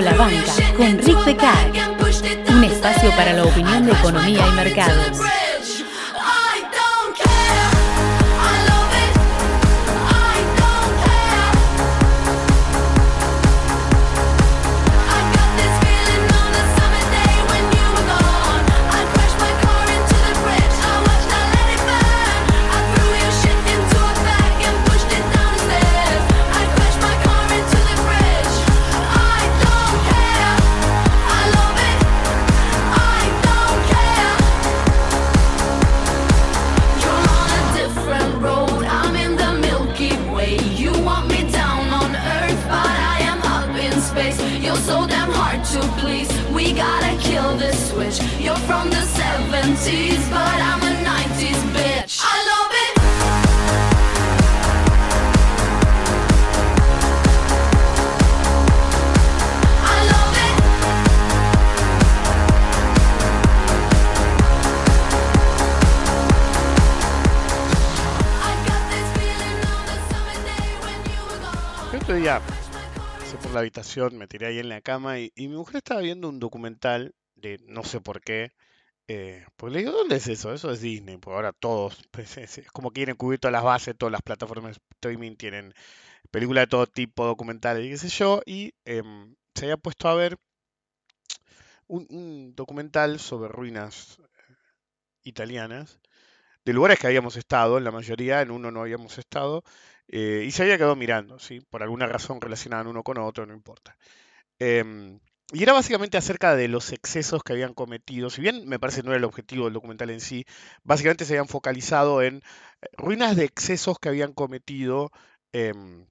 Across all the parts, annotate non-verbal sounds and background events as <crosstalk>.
La banca con Rick Becar. Un espacio para la opinión de economía y mercados. La habitación, me tiré ahí en la cama y, mi mujer estaba viendo un documental de no sé por qué. Eh, pues le digo, ¿dónde es eso? Eso es Disney, porque ahora todos, <laughs> pues, es, como quieren cubrir todas las bases, todas las plataformas de streaming tienen películas de todo tipo, documentales y qué sé yo, y em, se había puesto a ver un, documental sobre ruinas eh, italianas, de lugares que habíamos estado, en la mayoría, en uno no habíamos estado, eh, y se había quedado mirando, ¿sí? Por alguna razón relacionada uno con otro, no importa. Em, y era básicamente acerca de los excesos que habían cometido. Si bien me parece no era el objetivo del documental en sí, básicamente se habían focalizado en eh, ruinas de excesos que habían cometido em,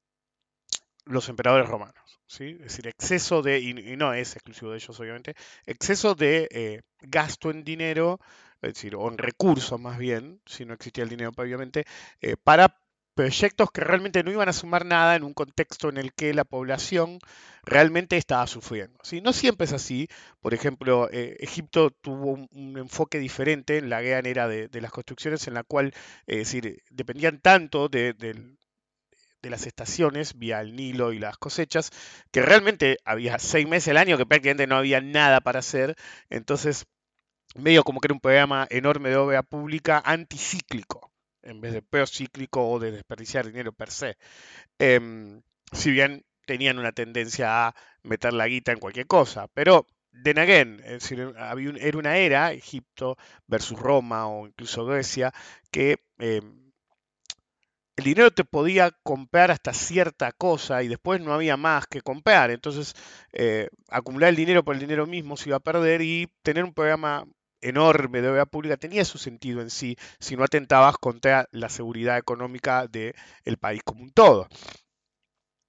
los emperadores romanos. ¿sí? Es decir, exceso de, y, no es exclusivo de ellos obviamente, exceso de eh, gasto en dinero, es decir, o en recursos más bien, si no existía el dinero obviamente, para proyectos que realmente no iban a sumar nada en un contexto en el que la población realmente estaba sufriendo. ¿sí? No siempre es así. Por ejemplo, eh, Egipto tuvo un, enfoque diferente en la gran era de, las construcciones, en la cual eh, decir, dependían tanto de, de las estaciones vía el Nilo y las cosechas, que realmente había seis meses al año que prácticamente no había nada para hacer. Entonces, medio como que era un programa enorme de obra pública anticíclico en vez de procíclico o de desperdiciar dinero per se. Em, si bien tenían una tendencia a meter la guita en cualquier cosa, pero then again, era una era, Egipto versus Roma o incluso Grecia, que em, el dinero te podía comprar hasta cierta cosa y después no había más que comprar. Entonces, eh, acumular el dinero por el dinero mismo se iba a perder y tener un programa enorme de obra pública tenía su sentido en sí si no atentabas contra la seguridad económica del país como un todo.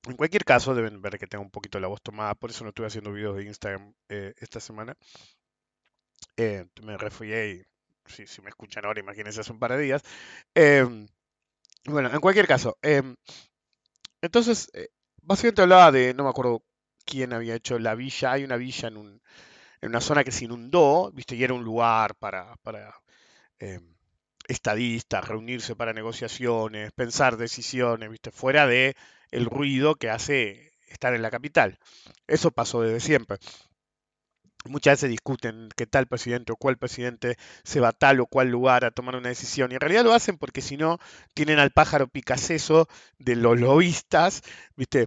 En cualquier caso, deben ver que tengo un poquito la voz tomada, por eso no estuve haciendo videos de Instagram eh, esta semana. Eh, me refugié y si, me escuchan ahora, imagínense hace un par de días. Em, bueno, en cualquier caso, em, entonces, eh, básicamente hablaba de, no me acuerdo quién había hecho la villa, hay una villa en un, una zona que se inundó, ¿viste? Y era un lugar para, para em, estadistas, reunirse para negociaciones, pensar decisiones, ¿viste? Fuera de el ruido que hace estar en la capital. Eso pasó desde siempre. Muchas veces discuten qué tal presidente o cuál presidente se va a tal o cual lugar a tomar una decisión. Y en realidad lo hacen porque si no, tienen al pájaro picaceso de los lobistas, ¿viste?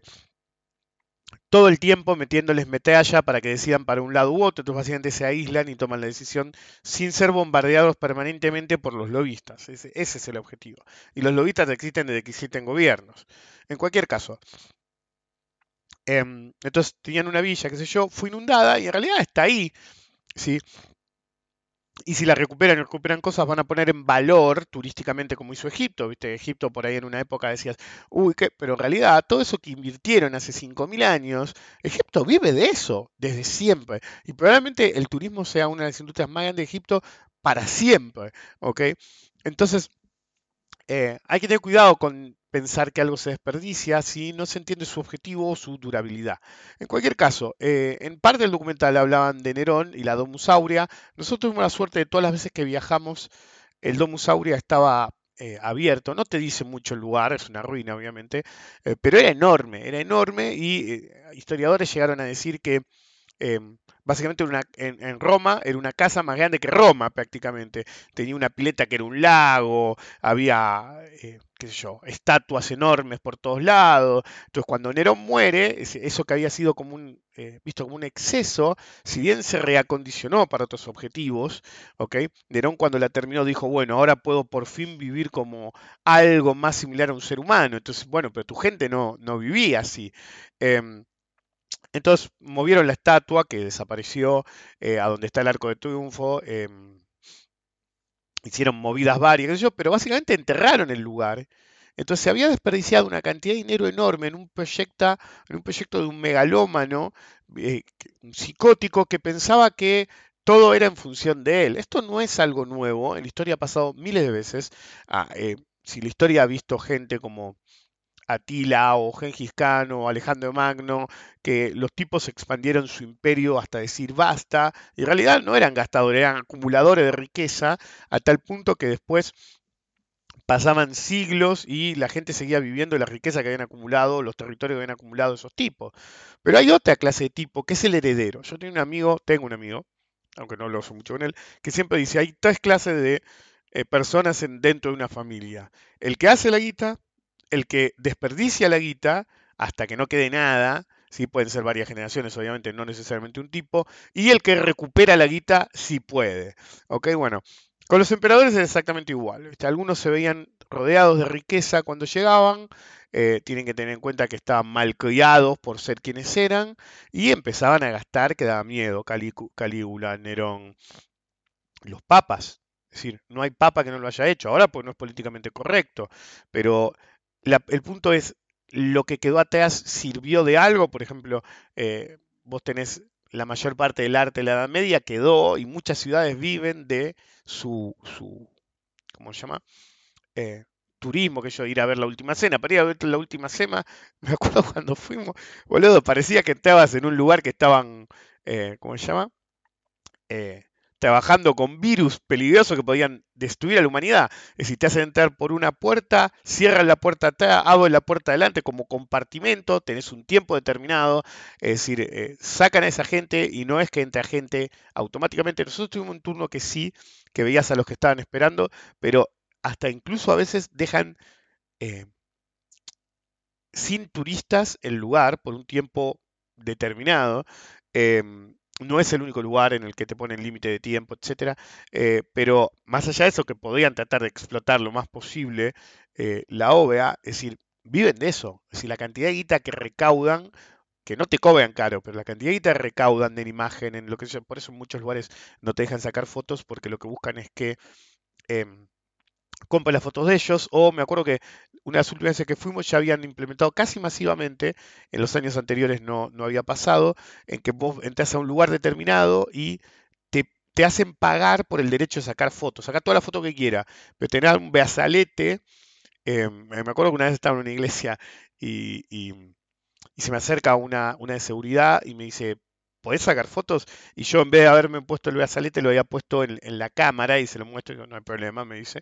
Todo el tiempo metiéndoles metalla para que decidan para un lado u otro, entonces básicamente se aíslan y toman la decisión sin ser bombardeados permanentemente por los lobistas. Ese, es el objetivo. Y los lobistas existen desde que existen gobiernos. En cualquier caso, em, entonces tenían una villa, qué sé yo, fue inundada y en realidad está ahí. ¿sí? Y si la recuperan y recuperan cosas, van a poner en valor turísticamente como hizo Egipto. ¿Viste? Egipto por ahí en una época decías, uy, ¿qué? Pero en realidad todo eso que invirtieron hace 5.000 años, Egipto vive de eso desde siempre. Y probablemente el turismo sea una de las industrias más grandes de Egipto para siempre. ¿ok? Entonces, eh, hay que tener cuidado con pensar que algo se desperdicia si no se entiende su objetivo o su durabilidad. En cualquier caso, eh, en parte del documental hablaban de Nerón y la Domus Aurea. Nosotros tuvimos la suerte de todas las veces que viajamos, el Domus Aurea estaba eh, abierto, no te dice mucho el lugar, es una ruina obviamente, eh, pero era enorme, era enorme y historiadores llegaron a decir que em, básicamente una, en, Roma era una casa más grande que Roma prácticamente. Tenía una pileta que era un lago, había, eh, qué sé yo, estatuas enormes por todos lados. Entonces cuando Nerón muere, eso que había sido como un, eh, visto como un exceso, si bien se reacondicionó para otros objetivos, ¿ok? Nerón cuando la terminó dijo, bueno, ahora puedo por fin vivir como algo más similar a un ser humano. Entonces, bueno, pero tu gente no, no vivía así. Em, entonces movieron la estatua que desapareció eh, a donde está el arco de triunfo. Em, hicieron movidas varias, pero básicamente enterraron el lugar. Entonces se había desperdiciado una cantidad de dinero enorme en un proyecto, en un proyecto de un megalómano, eh, un psicótico que pensaba que todo era en función de él. Esto no es algo nuevo, en la historia ha pasado miles de veces. Ah, eh, si la historia ha visto gente como Atila o Gengis Khan o Alejandro Magno, que los tipos expandieron su imperio hasta decir basta, y en realidad no eran gastadores, eran acumuladores de riqueza, a tal punto que después pasaban siglos y la gente seguía viviendo la riqueza que habían acumulado, los territorios que habían acumulado esos tipos. Pero hay otra clase de tipo, que es el heredero. Yo tengo un amigo, tengo un amigo, aunque no lo uso mucho con él, que siempre dice, hay tres clases de eh, personas dentro de una familia. El que hace la guita, el que desperdicia la guita hasta que no quede nada, ¿sí? pueden ser varias generaciones, obviamente, no necesariamente un tipo, y el que recupera la guita si puede. ¿Ok? Bueno, con los emperadores es exactamente igual. Algunos se veían rodeados de riqueza cuando llegaban, eh, tienen que tener en cuenta que estaban mal criados por ser quienes eran, y empezaban a gastar que daba miedo, Calígula, Nerón, los papas. Es decir, no hay papa que no lo haya hecho, ahora pues no es políticamente correcto, pero el punto es, lo que quedó atrás sirvió de algo, por ejemplo, eh, vos tenés la mayor parte del arte de la Edad Media quedó y muchas ciudades viven de su, su ¿cómo se llama? Eh, turismo, que yo ir a ver la última cena. Para ir a ver la última cena, <laughs> me acuerdo cuando fuimos, boludo, parecía que estabas en un lugar que estaban, eh, ¿cómo se llama? Eh, trabajando con virus peligrosos que podían destruir a la humanidad. Es decir, te hacen entrar por una puerta, cierran la puerta atrás, abren la puerta adelante como compartimento, tenés un tiempo determinado, es decir, eh, sacan a esa gente y no es que entre gente automáticamente. Nosotros tuvimos un turno que sí, que veías a los que estaban esperando, pero hasta incluso a veces dejan eh, sin turistas el lugar por un tiempo determinado. Em, no es el único lugar en el que te ponen límite de tiempo, etcétera, eh, pero más allá de eso, que podrían tratar de explotar lo más posible eh, la OVA, es decir, viven de eso. Es decir, la cantidad de guita que recaudan, que no te cobran caro, pero la cantidad de guita que recaudan en imagen, en lo que por eso en muchos lugares no te dejan sacar fotos, porque lo que buscan es que compre las fotos de ellos, o me acuerdo que una de las últimas veces que fuimos ya habían implementado casi masivamente, en los años anteriores no, no había pasado, en que vos entras a un lugar determinado y te, te, hacen pagar por el derecho de sacar fotos, sacar toda la foto que quiera, pero tener un beazalete, em, me acuerdo que una vez estaba en una iglesia y, y, y se me acerca una, una de seguridad y me dice, ¿podés sacar fotos? Y yo en vez de haberme puesto el brazalete, lo había puesto en, la cámara y se lo muestro y no hay problema, me dice.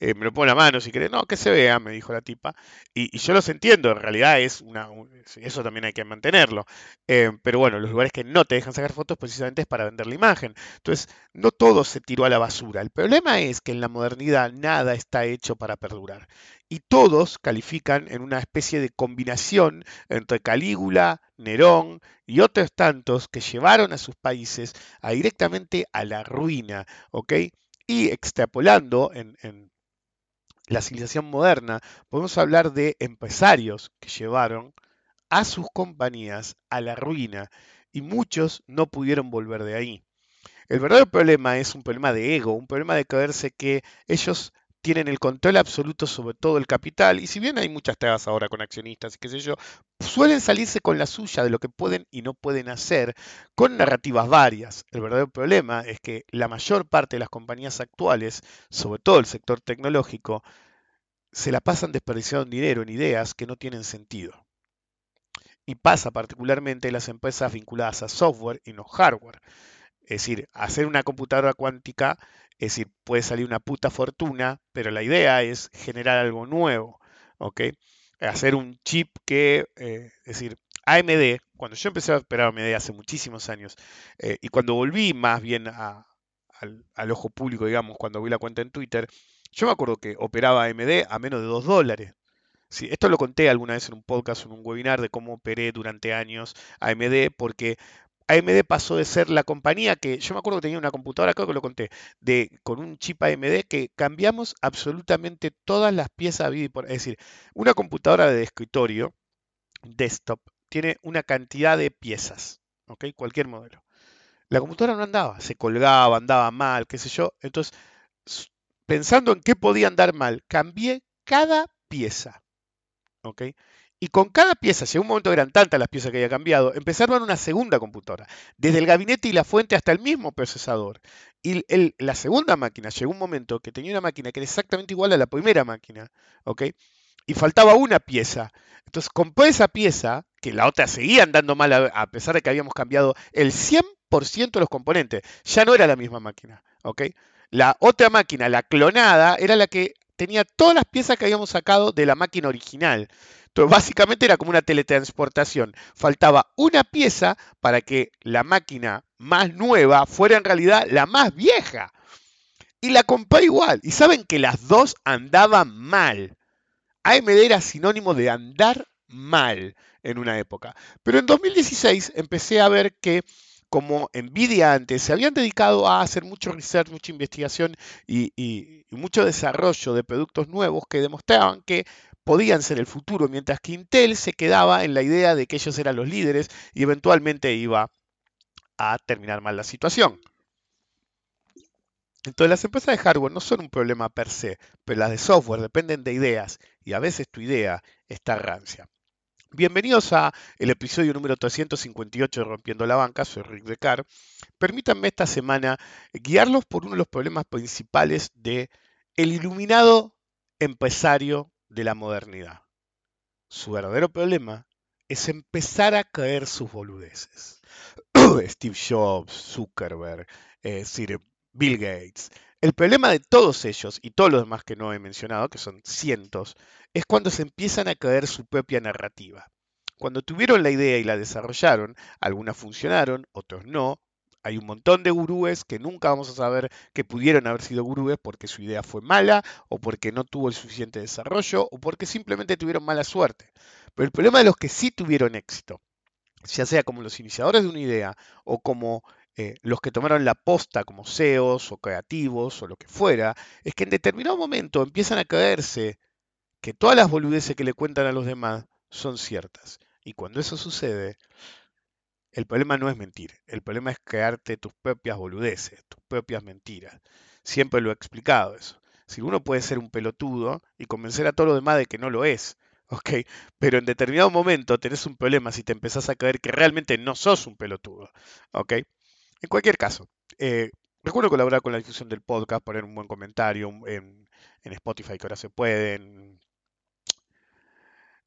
Eh, me lo pongo en la mano si querés. No, que se vea, me dijo la tipa. Y, yo los entiendo, en realidad es una, eso también hay que mantenerlo. Eh, pero bueno, los lugares que no te dejan sacar fotos precisamente es para vender la imagen. Entonces, no todo se tiró a la basura. El problema es que en la modernidad nada está hecho para perdurar. Y todos califican en una especie de combinación entre Calígula, Nerón y otros tantos que llevaron a sus países a directamente a la ruina, ¿ok? Y extrapolando en, en la civilización moderna, podemos hablar de empresarios que llevaron a sus compañías a la ruina y muchos no pudieron volver de ahí. El verdadero problema es un problema de ego, un problema de creerse que ellos tienen el control absoluto sobre todo el capital y si bien hay muchas trabas ahora con accionistas y qué sé yo, suelen salirse con la suya de lo que pueden y no pueden hacer con narrativas varias. El verdadero problema es que la mayor parte de las compañías actuales, sobre todo el sector tecnológico, se la pasan desperdiciando dinero en ideas que no tienen sentido. Y pasa particularmente en las empresas vinculadas a software y no hardware. Es decir, hacer una computadora cuántica Es decir, puede salir una puta fortuna, pero la idea es generar algo nuevo, ¿ok? Hacer un chip que, eh, es decir, AMD, cuando yo empecé a operar AMD hace muchísimos años, eh, y cuando volví más bien al, al, ojo público, digamos, cuando vi la cuenta en Twitter, yo me acuerdo que operaba AMD a menos de 2 dólares. Sí, esto lo conté alguna vez en un podcast, en un webinar de cómo operé durante años AMD, porque AMD pasó de ser la compañía que, yo me acuerdo que tenía una computadora, creo que lo conté, de, con un chip AMD que cambiamos absolutamente todas las piezas, es decir, una computadora de escritorio, desktop, tiene una cantidad de piezas, ¿ok? Cualquier modelo. La computadora no andaba, se colgaba, andaba mal, qué sé yo. Entonces, pensando en qué podía andar mal, cambié cada pieza. ¿ok? Y con cada pieza, en un momento eran tantas las piezas que había cambiado, empezaron una segunda computadora, desde el gabinete y la fuente hasta el mismo procesador. Y la segunda máquina llegó un momento que tenía una máquina que era exactamente igual a la primera máquina, ¿ok? Y faltaba una pieza. Entonces compré esa pieza, que la otra seguía andando mal a, pesar de que habíamos cambiado el 100% de los componentes. Ya no era la misma máquina, ¿ok? La otra máquina, la clonada, era la que tenía todas las piezas que habíamos sacado de la máquina original. Básicamente era como una teletransportación. Faltaba una pieza para que la máquina más nueva fuera en realidad la más vieja. Y la compré igual. Y saben que las dos andaban mal. AMD era sinónimo de andar mal en una época. Pero en 2016 empecé a ver que como Nvidia antes se habían dedicado a hacer mucho research, mucha investigación y, mucho desarrollo de productos nuevos que demostraban que podían ser el futuro, mientras que Intel se quedaba en la idea de que ellos eran los líderes y eventualmente iba a terminar mal la situación. Entonces las empresas de hardware no son un problema per se, pero las de software dependen de ideas y a veces tu idea está rancia. Bienvenidos a el episodio número 358 de Rompiendo la Banca, soy Rick Decar. Permítanme esta semana guiarlos por uno de los problemas principales de el iluminado empresario de la modernidad. Su verdadero problema es empezar a caer sus boludeces. <clears throat> Steve Jobs, Zuckerberg, eh, Sir Bill Gates. El problema de todos ellos y todos los demás que no he mencionado, que son cientos, es cuando se empiezan a caer su propia narrativa. Cuando tuvieron la idea y la desarrollaron, algunas funcionaron, otros no. Hay un montón de gurúes que nunca vamos a saber que pudieron haber sido gurúes porque su idea fue mala, o porque no tuvo el suficiente desarrollo, o porque simplemente tuvieron mala suerte. Pero el problema de los que sí tuvieron éxito, ya sea como los iniciadores de una idea o como eh, los que tomaron la posta como CEOs o creativos o lo que fuera, es que en determinado momento empiezan a caerse que todas las boludeces que le cuentan a los demás son ciertas. Y cuando eso sucede, el problema no es mentir, el problema es crearte tus propias boludeces, tus propias mentiras. Siempre lo he explicado eso. Si uno puede ser un pelotudo y convencer a todos los demás de que no lo es, <laughs> ¿ok? Pero en determinado momento tenés un problema si te empezás a creer que realmente no sos un pelotudo, ¿ok? En cualquier caso, eh, recuerdo colaborar con la difusión del podcast, poner un buen comentario en, en Spotify que ahora se puede, en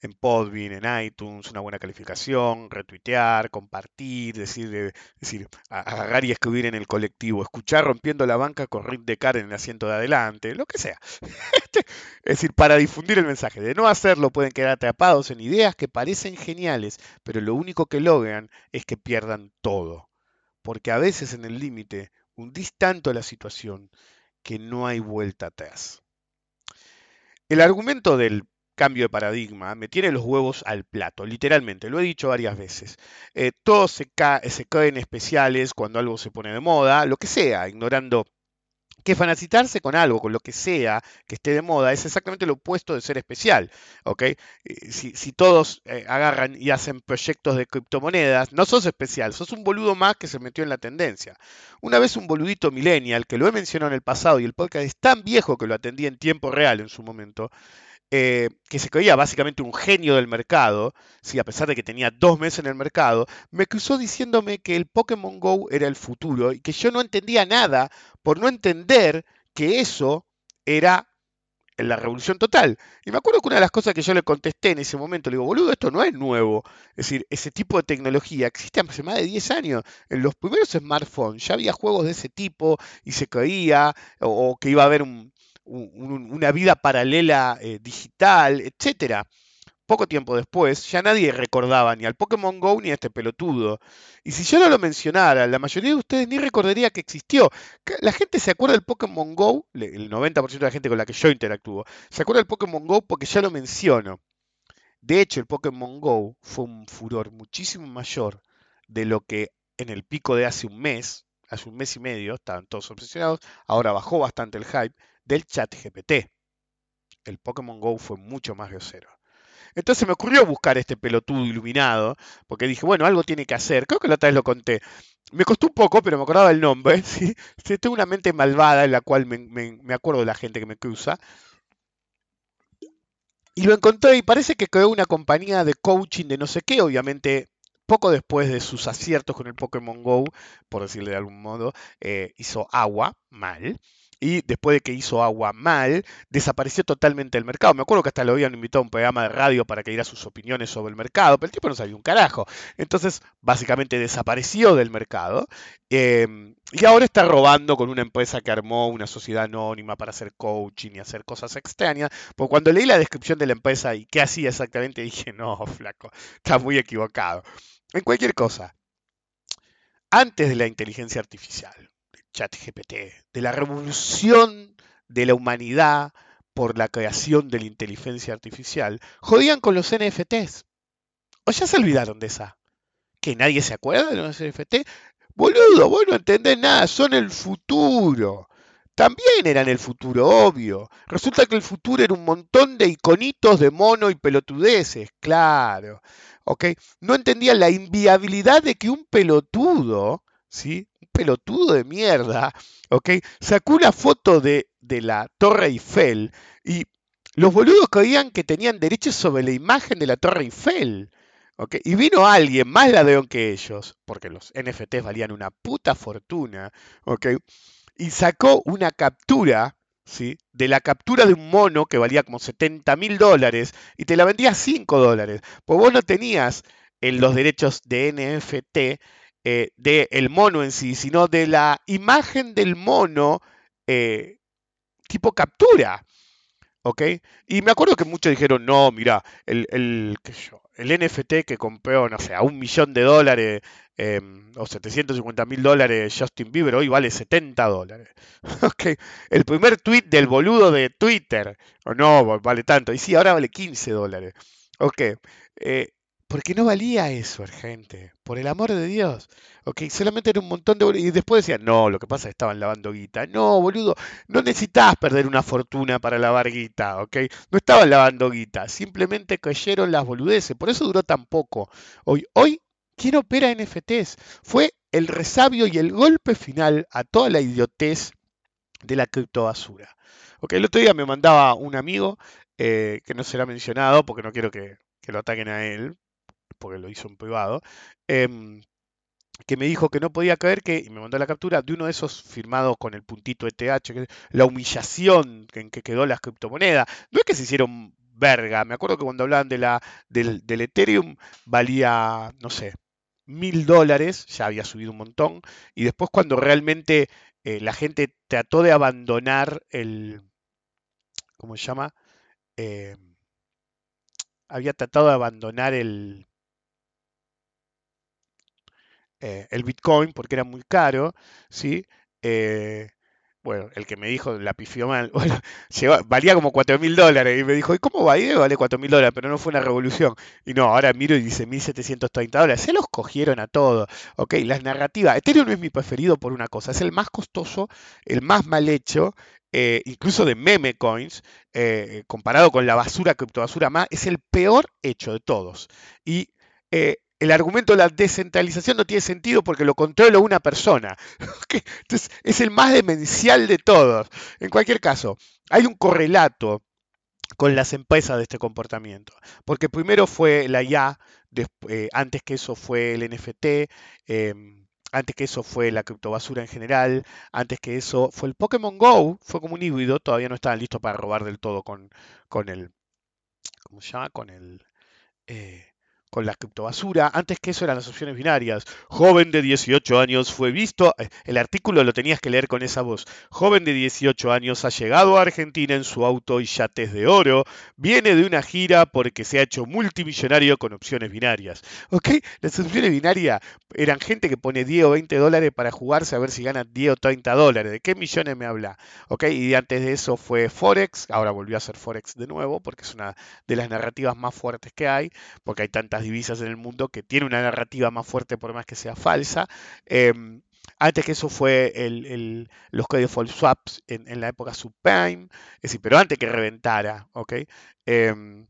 en Podbean, en iTunes, una buena calificación, retuitear, compartir, decir, decir, agarrar y escribir en el colectivo, escuchar rompiendo la banca con Rick de Car en el asiento de adelante, lo que sea. <laughs> Es decir, para difundir el mensaje. De no hacerlo pueden quedar atrapados en ideas que parecen geniales, pero lo único que logran es que pierdan todo. Porque a veces en el límite hundís tanto la situación que no hay vuelta atrás. El argumento del cambio de paradigma, me tiene los huevos al plato, literalmente, lo he dicho varias veces. Eh, todos se, se caen especiales cuando algo se pone de moda, lo que sea, ignorando que fanacitarse con algo, con lo que sea que esté de moda, es exactamente lo opuesto de ser especial. ¿ok? Eh, si, todos eh, agarran y hacen proyectos de criptomonedas, no sos especial, sos un boludo más que se metió en la tendencia. Una vez un boludito millennial, que lo he mencionado en el pasado y el podcast es tan viejo que lo atendí en tiempo real en su momento, eh, que se creía básicamente un genio del mercado, ¿sí? a pesar de que tenía dos meses en el mercado, me cruzó diciéndome que el Pokémon Go era el futuro y que yo no entendía nada por no entender que eso era la revolución total. Y me acuerdo que una de las cosas que yo le contesté en ese momento, le digo, boludo, esto no es nuevo. Es decir, ese tipo de tecnología existe hace más de 10 años. En los primeros smartphones ya había juegos de ese tipo y se caía, o, que iba a haber una vida paralela eh, digital, etcétera poco tiempo después, ya nadie recordaba ni al Pokémon Go ni a este pelotudo. Y si yo no lo mencionara, la mayoría de ustedes ni recordaría que existió. La gente se acuerda del Pokémon Go, el 90% de la gente con la que yo interactúo, se acuerda del Pokémon Go porque ya lo menciono. De hecho, el Pokémon Go fue un furor muchísimo mayor de lo que en el pico de hace un mes, hace un mes y medio, estaban todos obsesionados, ahora bajó bastante el hype del chat GPT. El Pokémon Go fue mucho más grosero. Entonces me ocurrió buscar este pelotudo iluminado, porque dije, bueno, algo tiene que hacer. Creo que la otra vez lo conté. Me costó un poco, pero me acordaba el nombre. <laughs> ¿sí? Tengo una mente malvada en la cual me, acuerdo de la gente que me cruza. Y lo encontré y parece que creó una compañía de coaching de no sé qué, obviamente poco después de sus aciertos con el Pokémon Go, por decirle de algún modo, eh, hizo agua mal y después de que hizo agua mal, desapareció totalmente el mercado. Me acuerdo que hasta lo habían invitado a un programa de radio para que diera sus opiniones sobre el mercado, pero el tipo no sabía un carajo. Entonces, básicamente desapareció del mercado em, y ahora está robando con una empresa que armó una sociedad anónima para hacer coaching y hacer cosas extrañas. Porque cuando leí la descripción de la empresa y qué hacía exactamente, <laughs> dije, no, flaco, está muy equivocado. En cualquier cosa, antes de la inteligencia artificial, ChatGPT, de la revolución de la humanidad por la creación de la inteligencia artificial, jodían con los NFTs. ¿O ya se olvidaron de esa? ¿Que nadie se acuerda de los NFT? Boludo, vos no entendés nada, son el futuro. También eran el futuro, obvio. Resulta que el futuro era un montón de iconitos de mono y pelotudeces, claro. ¿Ok? No entendían la inviabilidad de que un pelotudo ¿sí? Pelotudo de mierda, ¿ok? Sacó una foto de, de la Torre Eiffel y los boludos creían que tenían derechos sobre la imagen de la Torre Eiffel. ¿ok? Y vino alguien más ladrón que ellos, porque los NFTs valían una puta fortuna, ¿ok? y sacó una captura ¿sí? de la captura de un mono que valía como 70 mil dólares y te la vendía a 5 dólares. Pues vos no tenías en los derechos de NFT eh, del mono en sí, sino de la imagen del mono eh, tipo captura. ¿Ok? Y me acuerdo que muchos dijeron, no, mira, el, el, el NFT que compró, no sé, a un millón de dólares em, o 750 mil dólares Justin Bieber hoy vale 70 dólares. <laughs> ¿Ok? El primer tweet del boludo de Twitter, o no, vale tanto. Y sí, ahora vale 15 dólares. Ok. Eh, porque no valía eso, gente. Por el amor de Dios. Ok, solamente era un montón de... Y después decían, no, lo que pasa es que estaban lavando guita. No, boludo, no necesitabas perder una fortuna para lavar guita, ok. No estaban lavando guita, simplemente cayeron las boludeces. Por eso duró tan poco. Hoy, hoy, ¿quién opera NFTs? Fue el resabio y el golpe final a toda la idiotez de la criptobasura. Ok, el otro día me mandaba un amigo, eh, que no será mencionado porque no quiero que lo ataquen a él, porque lo hizo en privado, em, que me dijo que no podía creer que, y me mandó la captura, de uno de esos firmados con el puntito ETH, la humillación en que quedó las criptomonedas. No es que se hicieron verga, me acuerdo que cuando hablaban de la, del, Ethereum valía, no sé, mil dólares, ya había subido un montón, y después cuando realmente eh, la gente trató de abandonar el, ¿cómo se llama? Eh, había tratado de abandonar el, eh, el Bitcoin porque era muy caro, ¿sí? Eh, bueno, el que me dijo, la pifió mal, <laughs> bueno, valía como 4 mil dólares y me dijo, ¿y cómo va? Y vale 4 mil dólares, pero no fue una revolución. Y no, ahora miro y dice 1730 dólares. Se los cogieron a todos. Ok, las narrativas. Ethereum no es mi preferido por una cosa, es el más costoso, el más mal hecho, eh, incluso de meme coins, comparado con la basura, criptobasura más, es el peor hecho de todos. Y el argumento de la descentralización no tiene sentido porque lo controla una persona. <laughs> Entonces, es el más demencial de todos. En cualquier caso, hay un correlato con las empresas de este comportamiento. Porque primero fue la IA, eh, antes que eso fue el NFT, em, antes que eso fue la criptobasura en general, antes que eso fue el Pokémon Go, fue como un híbrido, todavía no estaban listos para robar del todo con, con el, ¿cómo se llama? Con el, eh, con la criptobasura. Antes que eso eran las opciones binarias. Joven de 18 años fue visto. Eh, el artículo lo tenías que leer con esa voz. Joven de 18 años ha llegado a Argentina en su auto y yates de oro. Viene de una gira porque se ha hecho multimillonario con opciones binarias. ¿Ok? Las opciones binarias eran gente que pone 10 o 20 dólares para jugarse a ver si gana 10 o 30 dólares. ¿De qué millones me habla? ¿Ok? Y antes de eso fue Forex. Ahora volvió a ser Forex de nuevo porque es una de las narrativas más fuertes que hay. Porque hay tantas divisas en el mundo que tiene una narrativa más fuerte por más que sea falsa. Em, antes que eso fue los códigos swaps en, la época subprime, es decir, pero antes que reventara, ¿ok? Em,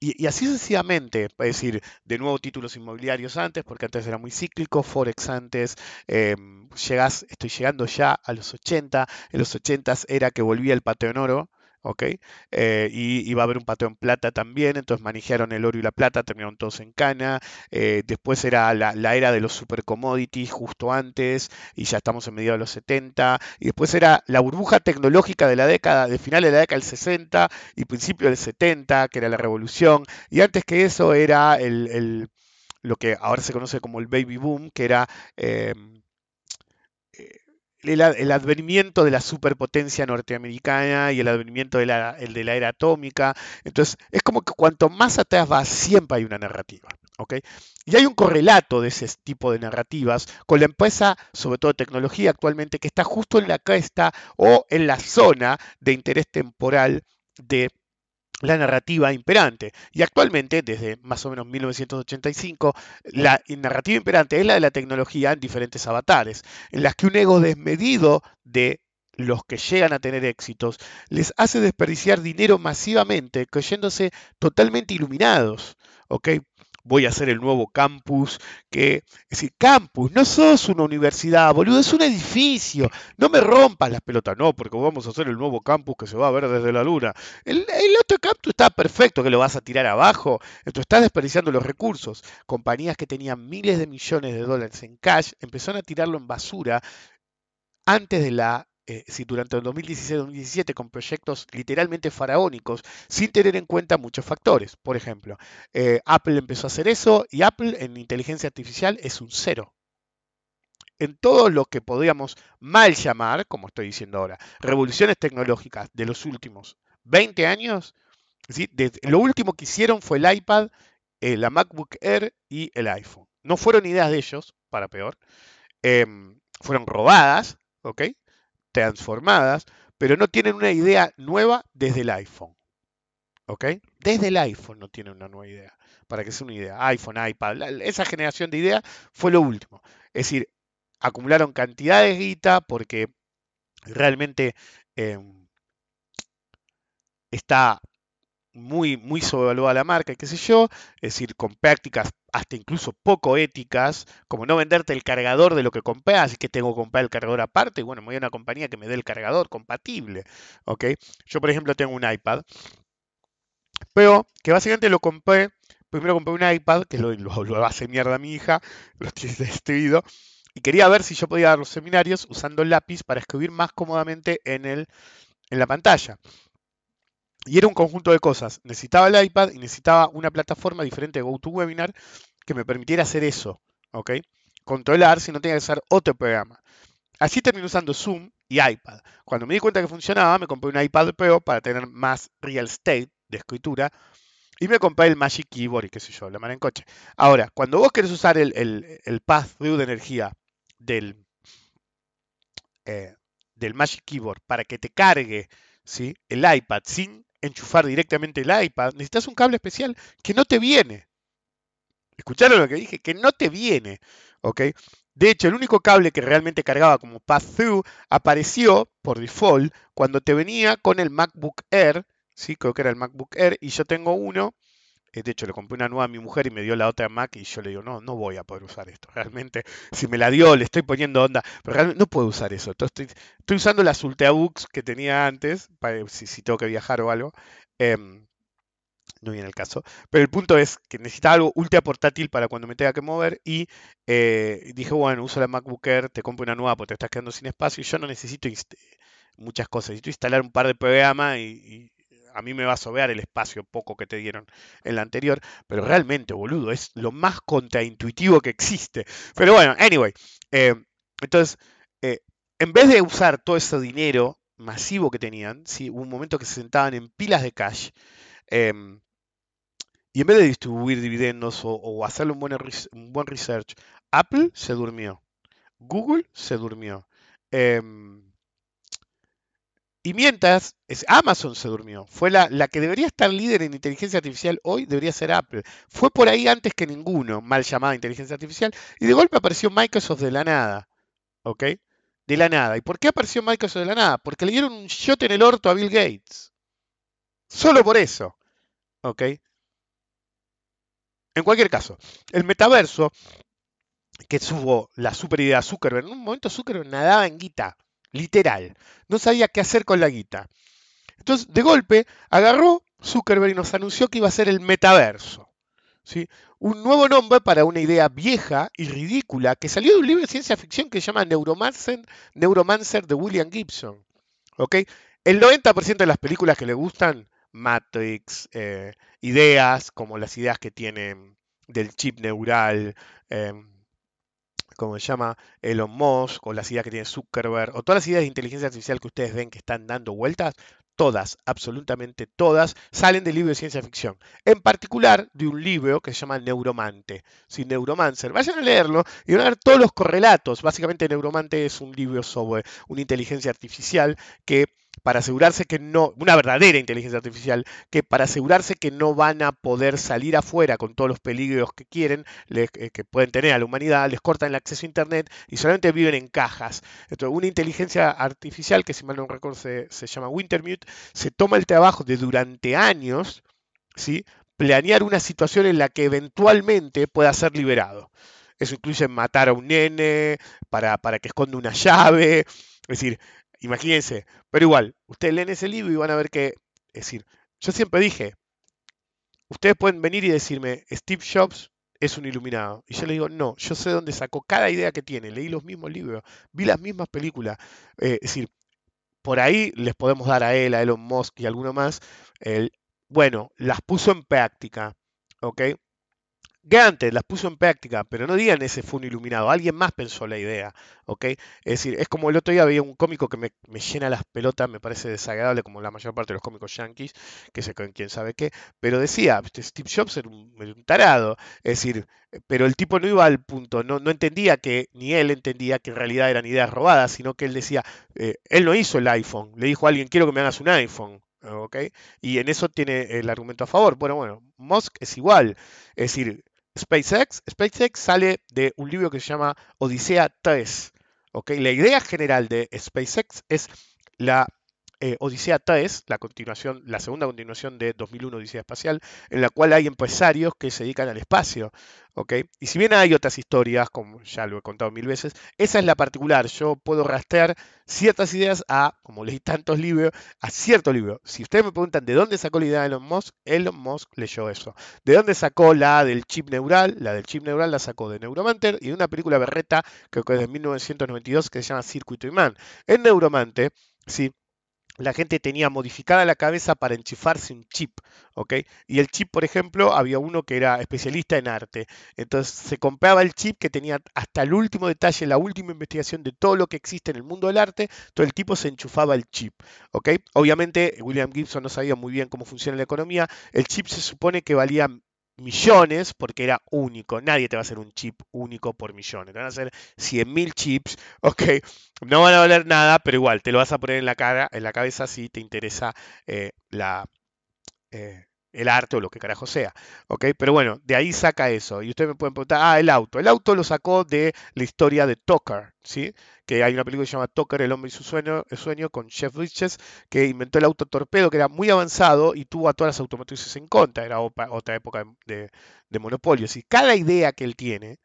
y, así sucesivamente, es decir, de nuevo títulos inmobiliarios antes, porque antes era muy cíclico, Forex antes, llegas, estoy llegando ya a los 80, en los 80 era que volvía el pateo en oro, ¿ok? Eh, y iba a haber un pateo en plata también, entonces manejaron el oro y la plata, terminaron todos en cana. Eh, después era la, era de los super commodities justo antes, y ya estamos en medio de los 70. Y después era la burbuja tecnológica de la década, de final de la década del 60 y principio del 70, que era la revolución. Y antes que eso era el, lo que ahora se conoce como el baby boom, que era... Em, el, advenimiento de la superpotencia norteamericana y el advenimiento de la, de la era atómica. Entonces, es como que cuanto más atrás va, siempre hay una narrativa. ¿ok? Y hay un correlato de ese tipo de narrativas con la empresa, sobre todo tecnología actualmente, que está justo en la cresta o en la zona de interés temporal de la narrativa imperante. Y actualmente, desde más o menos 1985, la narrativa imperante es la de la tecnología en diferentes avatares, en las que un ego desmedido de los que llegan a tener éxitos les hace desperdiciar dinero masivamente, creyéndose totalmente iluminados. ¿ok? Voy a hacer el nuevo campus, que, es decir, campus, no sos una universidad, boludo, es un edificio, no me rompas las pelotas, no, porque vamos a hacer el nuevo campus que se va a ver desde la luna. El, otro campus está perfecto, que lo vas a tirar abajo, entonces estás desperdiciando los recursos. Compañías que tenían miles de millones de dólares en cash empezaron a tirarlo en basura antes de la eh, si durante el 2016-2017 con proyectos literalmente faraónicos sin tener en cuenta muchos factores. Por ejemplo, eh, Apple empezó a hacer eso y Apple en inteligencia artificial es un cero. En todo lo que podríamos mal llamar, como estoy diciendo ahora, revoluciones tecnológicas de los últimos 20 años, lo último que hicieron fue el iPad, eh, la MacBook Air y el iPhone. No fueron ideas de ellos, para peor. Em, fueron robadas. Transformadas, pero no tienen una idea nueva desde el iPhone. ¿Ok? Desde el iPhone no tienen una nueva idea. Para que sea una idea. iPhone, iPad, esa generación de ideas fue lo último. Es decir, acumularon cantidades de guita porque realmente em, está muy, muy sobrevaluada la marca, qué sé yo, es decir, con prácticas hasta incluso poco éticas, como no venderte el cargador de lo que compré, así que tengo que comprar el cargador aparte, y bueno, me voy a una compañía que me dé el cargador compatible, ¿ok? Yo, por ejemplo, tengo un iPad, pero que básicamente lo compré, primero compré un iPad, que lo, lo, hace mierda mi hija, lo tiene <laughs> destruido, y quería ver si yo podía dar los seminarios usando el lápiz para escribir más cómodamente en, el, en la pantalla. Y era un conjunto de cosas. Necesitaba el iPad y necesitaba una plataforma diferente de GoToWebinar que me permitiera hacer eso. ¿Ok? Controlar si no tenía que usar otro programa. Así terminé usando Zoom y iPad. Cuando me di cuenta que funcionaba, me compré un iPad Pro para tener más real estate de escritura. Y me compré el Magic Keyboard y qué sé yo, la mano en coche. Ahora, cuando vos querés usar el, el, path-through de energía del, eh, del Magic Keyboard para que te cargue ¿sí? el iPad sin enchufar directamente el iPad, necesitas un cable especial que no te viene. ¿Escucharon lo que dije? Que no te viene. ¿ok? De hecho, el único cable que realmente cargaba como pass-through apareció por default cuando te venía con el MacBook Air, ¿sí? creo que era el MacBook Air, y yo tengo uno de hecho, le compré una nueva a mi mujer y me dio la otra Mac y yo le digo, no, no voy a poder usar esto. <laughs> Realmente, si me la dio, le estoy poniendo onda, pero realmente no puedo usar eso. Entonces, estoy, usando las Ultrabooks que tenía antes, para, si, tengo que viajar o algo. Em, no viene el caso. Pero el punto es que necesitaba algo ultra portátil para cuando me tenga que mover y eh, dije, bueno, uso la MacBook Air, te compro una nueva porque te estás quedando sin espacio y yo no necesito muchas cosas. Necesito instalar un par de programas y, a mí me va a sobear el espacio poco que te dieron en la anterior, pero realmente, boludo, es lo más contraintuitivo que existe. Pero bueno, anyway, eh, entonces, eh, en vez de usar todo ese dinero masivo que tenían, ¿sí? hubo un momento que se sentaban en pilas de cash, em, y en vez de distribuir dividendos o, hacer un buen, un buen, research, Apple se durmió, Google se durmió. Y mientras, Amazon se durmió. Fue la, la, que debería estar líder en inteligencia artificial hoy, debería ser Apple. Fue por ahí antes que ninguno, mal llamada inteligencia artificial. Y de golpe apareció Microsoft de la nada. ¿Ok? De la nada. ¿Y por qué apareció Microsoft de la nada? Porque le dieron un shot en el orto a Bill Gates. Solo por eso. ¿Ok? En cualquier caso, el metaverso, que tuvo la super idea Zuckerberg, en un momento Zuckerberg nadaba en guita, literal. No sabía qué hacer con la guita. Entonces, de golpe, agarró Zuckerberg y nos anunció que iba a ser el metaverso. ¿sí? Un nuevo nombre para una idea vieja y ridícula que salió de un libro de ciencia ficción que se llama Neuromancer, de William Gibson. El 90% de las películas que le gustan Matrix, eh, ideas como las ideas que tienen del chip neural, em, como se llama Elon Musk, o las ideas que tiene Zuckerberg, o todas las ideas de inteligencia artificial que ustedes ven que están dando vueltas, todas, absolutamente todas, salen del libro de ciencia ficción. En particular de un libro que se llama Neuromante, sin Neuromancer. Vayan a leerlo y van a ver todos los correlatos. Básicamente Neuromante es un libro sobre una inteligencia artificial que para asegurarse que no, una verdadera inteligencia artificial, que para asegurarse que no van a poder salir afuera con todos los peligros que quieren, eh, que pueden tener a la humanidad, les cortan el acceso a Internet y solamente viven en cajas. Entonces, una inteligencia artificial, que si mal no recuerdo se, llama Wintermute, se toma el trabajo de durante años, ¿sí? planear una situación en la que eventualmente pueda ser liberado. Eso incluye matar a un nene para, para que esconda una llave. Es decir, Imagínense. Pero igual, ustedes leen ese libro y van a ver que, es decir, yo siempre dije, ustedes pueden venir y decirme, Steve Jobs es un iluminado. Y yo le digo, no, yo sé dónde sacó cada idea que tiene, leí los mismos libros, vi las mismas películas. Eh, es decir, por ahí les podemos dar a él, a Elon Musk y alguno más, el, bueno, las puso en práctica, ¿ok? Gante las puso en práctica, pero no digan ese fue un iluminado, alguien más pensó la idea, ¿ok? Es decir, es como el otro día había un cómico que me, llena las pelotas, me parece desagradable, como la mayor parte de los cómicos yankees, que se creen quién sabe qué, pero decía, Steve Jobs era un, tarado, es decir, pero el tipo no iba al punto, no, no, entendía que, ni él entendía que en realidad eran ideas robadas, sino que él decía, eh, él no hizo el iPhone, le dijo a alguien, quiero que me hagas un iPhone, ¿ok? Y en eso tiene el argumento a favor. Bueno, bueno, Musk es igual, es decir, SpaceX, SpaceX sale de un libro que se llama Odisea 3. ¿okay? La idea general de SpaceX es la eh, Odisea 3, la, continuación, la segunda continuación de 2001 Odisea Espacial, en la cual hay empresarios que se dedican al espacio. Y si bien hay otras historias, como ya lo he contado mil veces, esa es la particular. Yo puedo rastrear ciertas ideas a, como leí tantos libros, a cierto libro. Si ustedes me preguntan de dónde sacó la idea de Elon Musk, Elon Musk leyó eso. ¿De dónde sacó la del chip neural? La del chip neural la sacó de Neuromancer y de una película berreta, que es de 1992, que se llama Circuito Imán. En Neuromante, sí, la gente tenía modificada la cabeza para enchufarse un chip, ¿ok? Y el chip, por ejemplo, había uno que era especialista en arte. Entonces se compraba el chip que tenía hasta el último detalle, la última investigación de todo lo que existe en el mundo del arte, todo el tipo se enchufaba el chip, ¿ok? Obviamente William Gibson no sabía muy bien cómo funciona la economía, el chip se supone que valía millones porque era único. Nadie te va a hacer un chip único por millones. Te van a hacer 100.000 chips, <laughs> ok. No van a valer nada, pero igual te lo vas a poner en la cara, en la cabeza si te interesa eh, la, eh, el arte o lo que carajo sea. ¿ok? Pero bueno, de ahí saca eso. Y ustedes me pueden preguntar, ah, el auto. El auto lo sacó de la historia de Tucker, ¿sí? Que hay una película que se llama Tucker, el hombre y su sueño, el sueño con Jeff Bridges, que inventó el auto torpedo, que era muy avanzado y tuvo a todas las automotrices en contra. Era otra época de, monopolio. ¿sí? Cada idea que él tiene,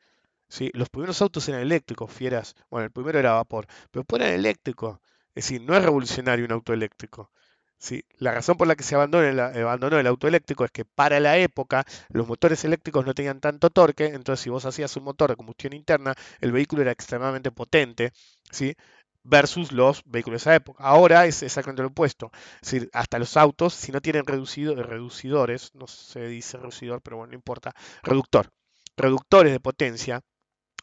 ¿sí? Los primeros autos eran eléctricos, fieras. Bueno, el primero era vapor, pero después eran eléctricos. Es decir, no es revolucionario un auto eléctrico. ¿Sí? La razón por la que se abandonó el, abandonó el auto eléctrico es que para la época los motores eléctricos no tenían tanto torque, entonces si vos hacías un motor de combustión interna, el vehículo era extremadamente potente, ¿sí? versus los vehículos de esa época. Ahora es exactamente lo opuesto. Es hasta los autos, si no tienen reducido, reducidores, no se dice reducidor, pero bueno, no importa, reductor, reductores de potencia,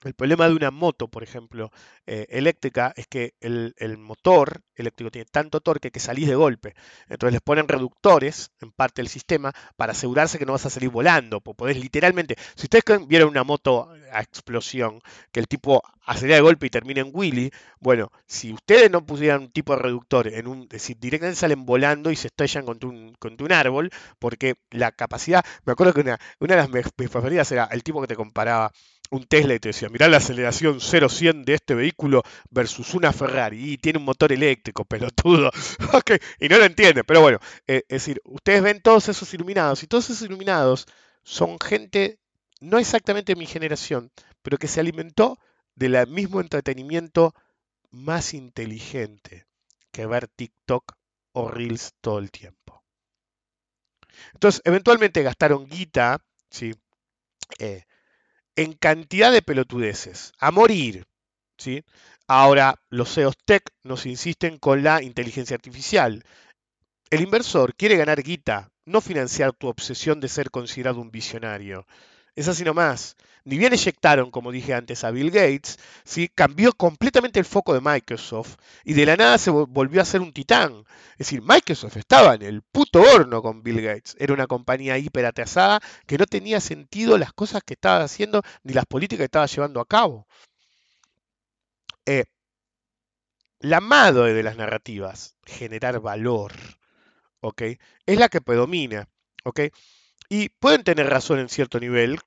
el problema de una moto, por ejemplo, eh, eléctrica, es que el, motor eléctrico tiene tanto torque que salís de golpe. Entonces les ponen reductores en parte del sistema para asegurarse que no vas a salir volando. Podés literalmente, si ustedes vieron una moto a explosión, que el tipo acelera de golpe y termina en Willy, bueno, si ustedes no pusieran un tipo de reductor, en un, es decir, directamente salen volando y se estrellan contra un, un árbol, porque la capacidad, me acuerdo que una, una de las mis preferidas era el tipo que te comparaba un Tesla y te decía, mirá la aceleración 0-100 de este vehículo versus una Ferrari y tiene un motor eléctrico, <laughs> pelotudo. okay. Y no lo entiende, pero bueno, eh, es decir, ustedes ven todos esos iluminados y todos esos iluminados son gente no exactamente de mi generación, pero que se alimentó del mismo entretenimiento más inteligente que ver TikTok o Reels todo el tiempo. Entonces, eventualmente gastaron guita, ¿sí? Eh, en cantidad de pelotudeces, a morir. ¿sí? Ahora, los CEOs tech nos insisten con la inteligencia artificial. El inversor quiere ganar guita, no financiar tu obsesión de ser considerado un visionario. Es así nomás. Ni bien eyectaron, como dije antes, a Bill Gates, ¿sí? cambió completamente el foco de Microsoft y de la nada se volvió a ser un titán. Es decir, Microsoft estaba en el puto horno con Bill Gates. Era una compañía hiper atrasada que no tenía sentido las cosas que estaba haciendo ni las políticas que estaba llevando a cabo. Eh, la madre de las narrativas, generar valor, ¿ok? Es la que predomina, ¿ok? Y pueden tener razón en cierto nivel,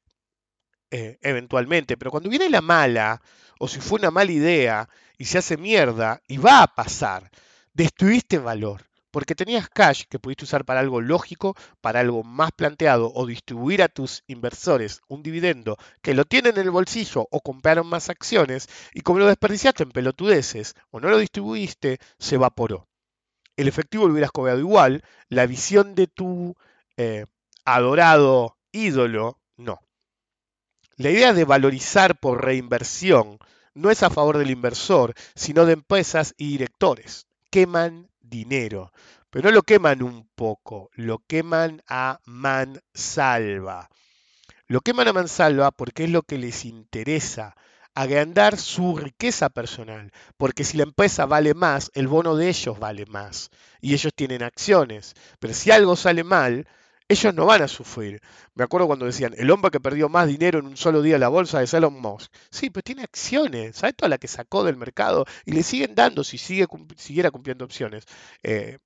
eh, eventualmente, pero cuando viene la mala, o si fue una mala idea y se hace mierda, y va a pasar, destruiste valor, porque tenías cash que pudiste usar para algo lógico, para algo más planteado, o distribuir a tus inversores un dividendo que lo tienen en el bolsillo o compraron más acciones, y como lo desperdiciaste en pelotudeces o no lo distribuiste, se evaporó. El efectivo lo hubieras cobrado igual, la visión de tu eh, adorado ídolo, no. La idea de valorizar por reinversión no es a favor del inversor, sino de empresas y directores. Queman dinero, pero no lo queman un poco, lo queman a mansalva. Lo queman a mansalva porque es lo que les interesa, agrandar su riqueza personal, porque si la empresa vale más, el bono de ellos vale más, y ellos tienen acciones, pero si algo sale mal, ellos no van a sufrir. Me acuerdo cuando decían, el hombre que perdió más dinero en un solo día en la bolsa es Elon Musk. Sí, pero tiene acciones, ¿sabes toda la que sacó del mercado? Y le siguen dando, si sigue, siguiera cumpliendo opciones, eh,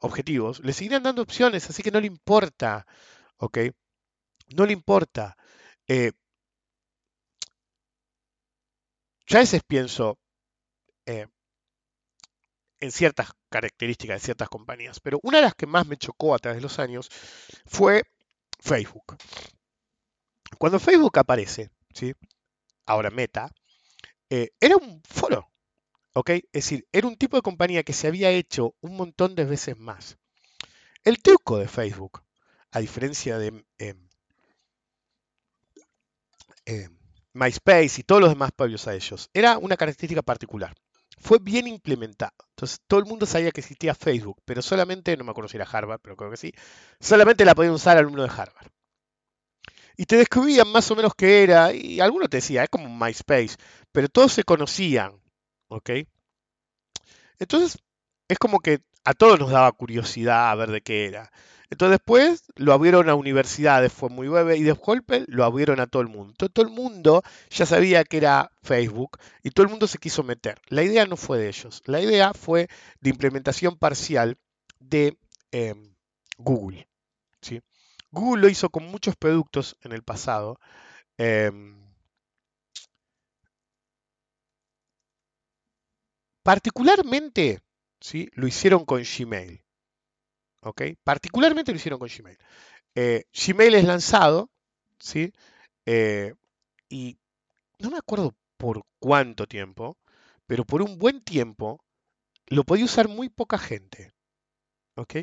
objetivos, le seguirían dando opciones, así que no le importa, ¿ok? No le importa. Eh, yo a veces pienso, eh, en ciertas características de ciertas compañías, pero una de las que más me chocó a través de los años fue Facebook. Cuando Facebook aparece, ¿sí? ahora Meta, eh, era un foro, ¿ok? Es decir, era un tipo de compañía que se había hecho un montón de veces más. El truco de Facebook, a diferencia de em, em, MySpace y todos los demás previos a ellos, era una característica particular fue bien implementado. Entonces todo el mundo sabía que existía Facebook, pero solamente, no me acuerdo si era Harvard, pero creo que sí, solamente la podían usar alumnos de Harvard. Y te descubrían más o menos qué era, y algunos te decían, es como MySpace, pero todos se conocían, ¿ok? Entonces es como que a todos nos daba curiosidad a ver de qué era. Entonces después lo abrieron a universidades, fue muy breve, y de golpe lo abrieron a todo el mundo. Todo, el mundo ya sabía que era Facebook y todo el mundo se quiso meter. La idea no fue de ellos, la idea fue de implementación parcial de em, Google. ¿sí? Google lo hizo con muchos productos en el pasado. Em, particularmente ¿sí? lo hicieron con Gmail. Particularmente lo hicieron con Gmail. Eh, Gmail es lanzado, ¿sí? Eh, y no me acuerdo por cuánto tiempo, pero por un buen tiempo lo podía usar muy poca gente. ¿ok?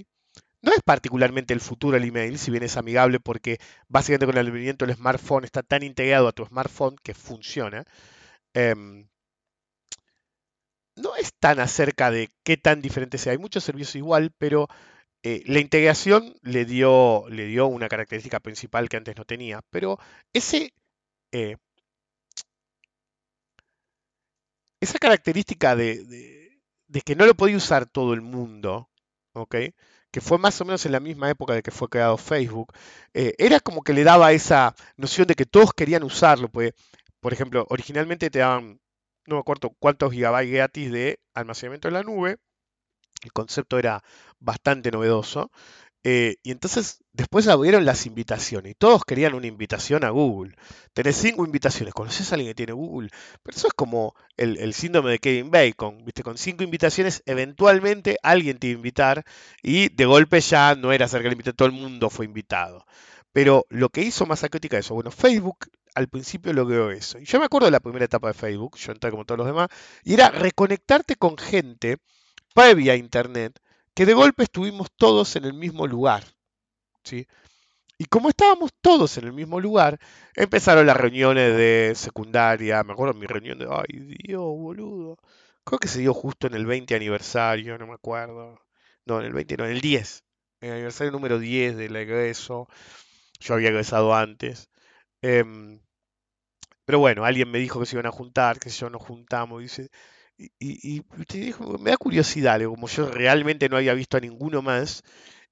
No es particularmente el futuro el email, si bien es amigable porque básicamente con el advenimiento del smartphone está tan integrado a tu smartphone que funciona. Em, no es tan acerca de qué tan diferente sea. Hay muchos servicios igual, pero eh, la integración le dio, le dio una característica principal que antes no tenía. Pero ese, eh, esa característica de, que no lo podía usar todo el mundo, ¿ok? que fue más o menos en la misma época de que fue creado Facebook, eh, era como que le daba esa noción de que todos querían usarlo, pues, por ejemplo, originalmente te daban no me acuerdo cuántos gigabytes gratis de almacenamiento en la nube. El concepto era bastante novedoso. Eh, y entonces después abrieron las invitaciones y todos querían una invitación a Google. Tenés cinco invitaciones, ¿conoces a alguien que tiene Google? Pero eso es como el, síndrome de Kevin Bacon, ¿viste? Con cinco invitaciones eventualmente alguien te iba a invitar y de golpe ya no era hacer que le todo el mundo fue invitado. Pero lo que hizo más acrítica eso, bueno, Facebook al principio logró eso. Y yo me acuerdo de la primera etapa de Facebook, yo entré como todos los demás, y era reconectarte con gente previa a Internet, que de golpe estuvimos todos en el mismo lugar. ¿sí? Y como estábamos todos en el mismo lugar, empezaron las reuniones de secundaria. Me acuerdo mi reunión de, ay Dios, boludo. Creo que se dio justo en el 20 aniversario, no me acuerdo. No, en el 20, no, en el 10. En el aniversario número 10 del egreso. Yo había egresado antes. Em, pero bueno, alguien me dijo que se iban a juntar, que yo nos juntamos, dice, y, y, dijo, me da curiosidad, como yo realmente no había visto a ninguno más,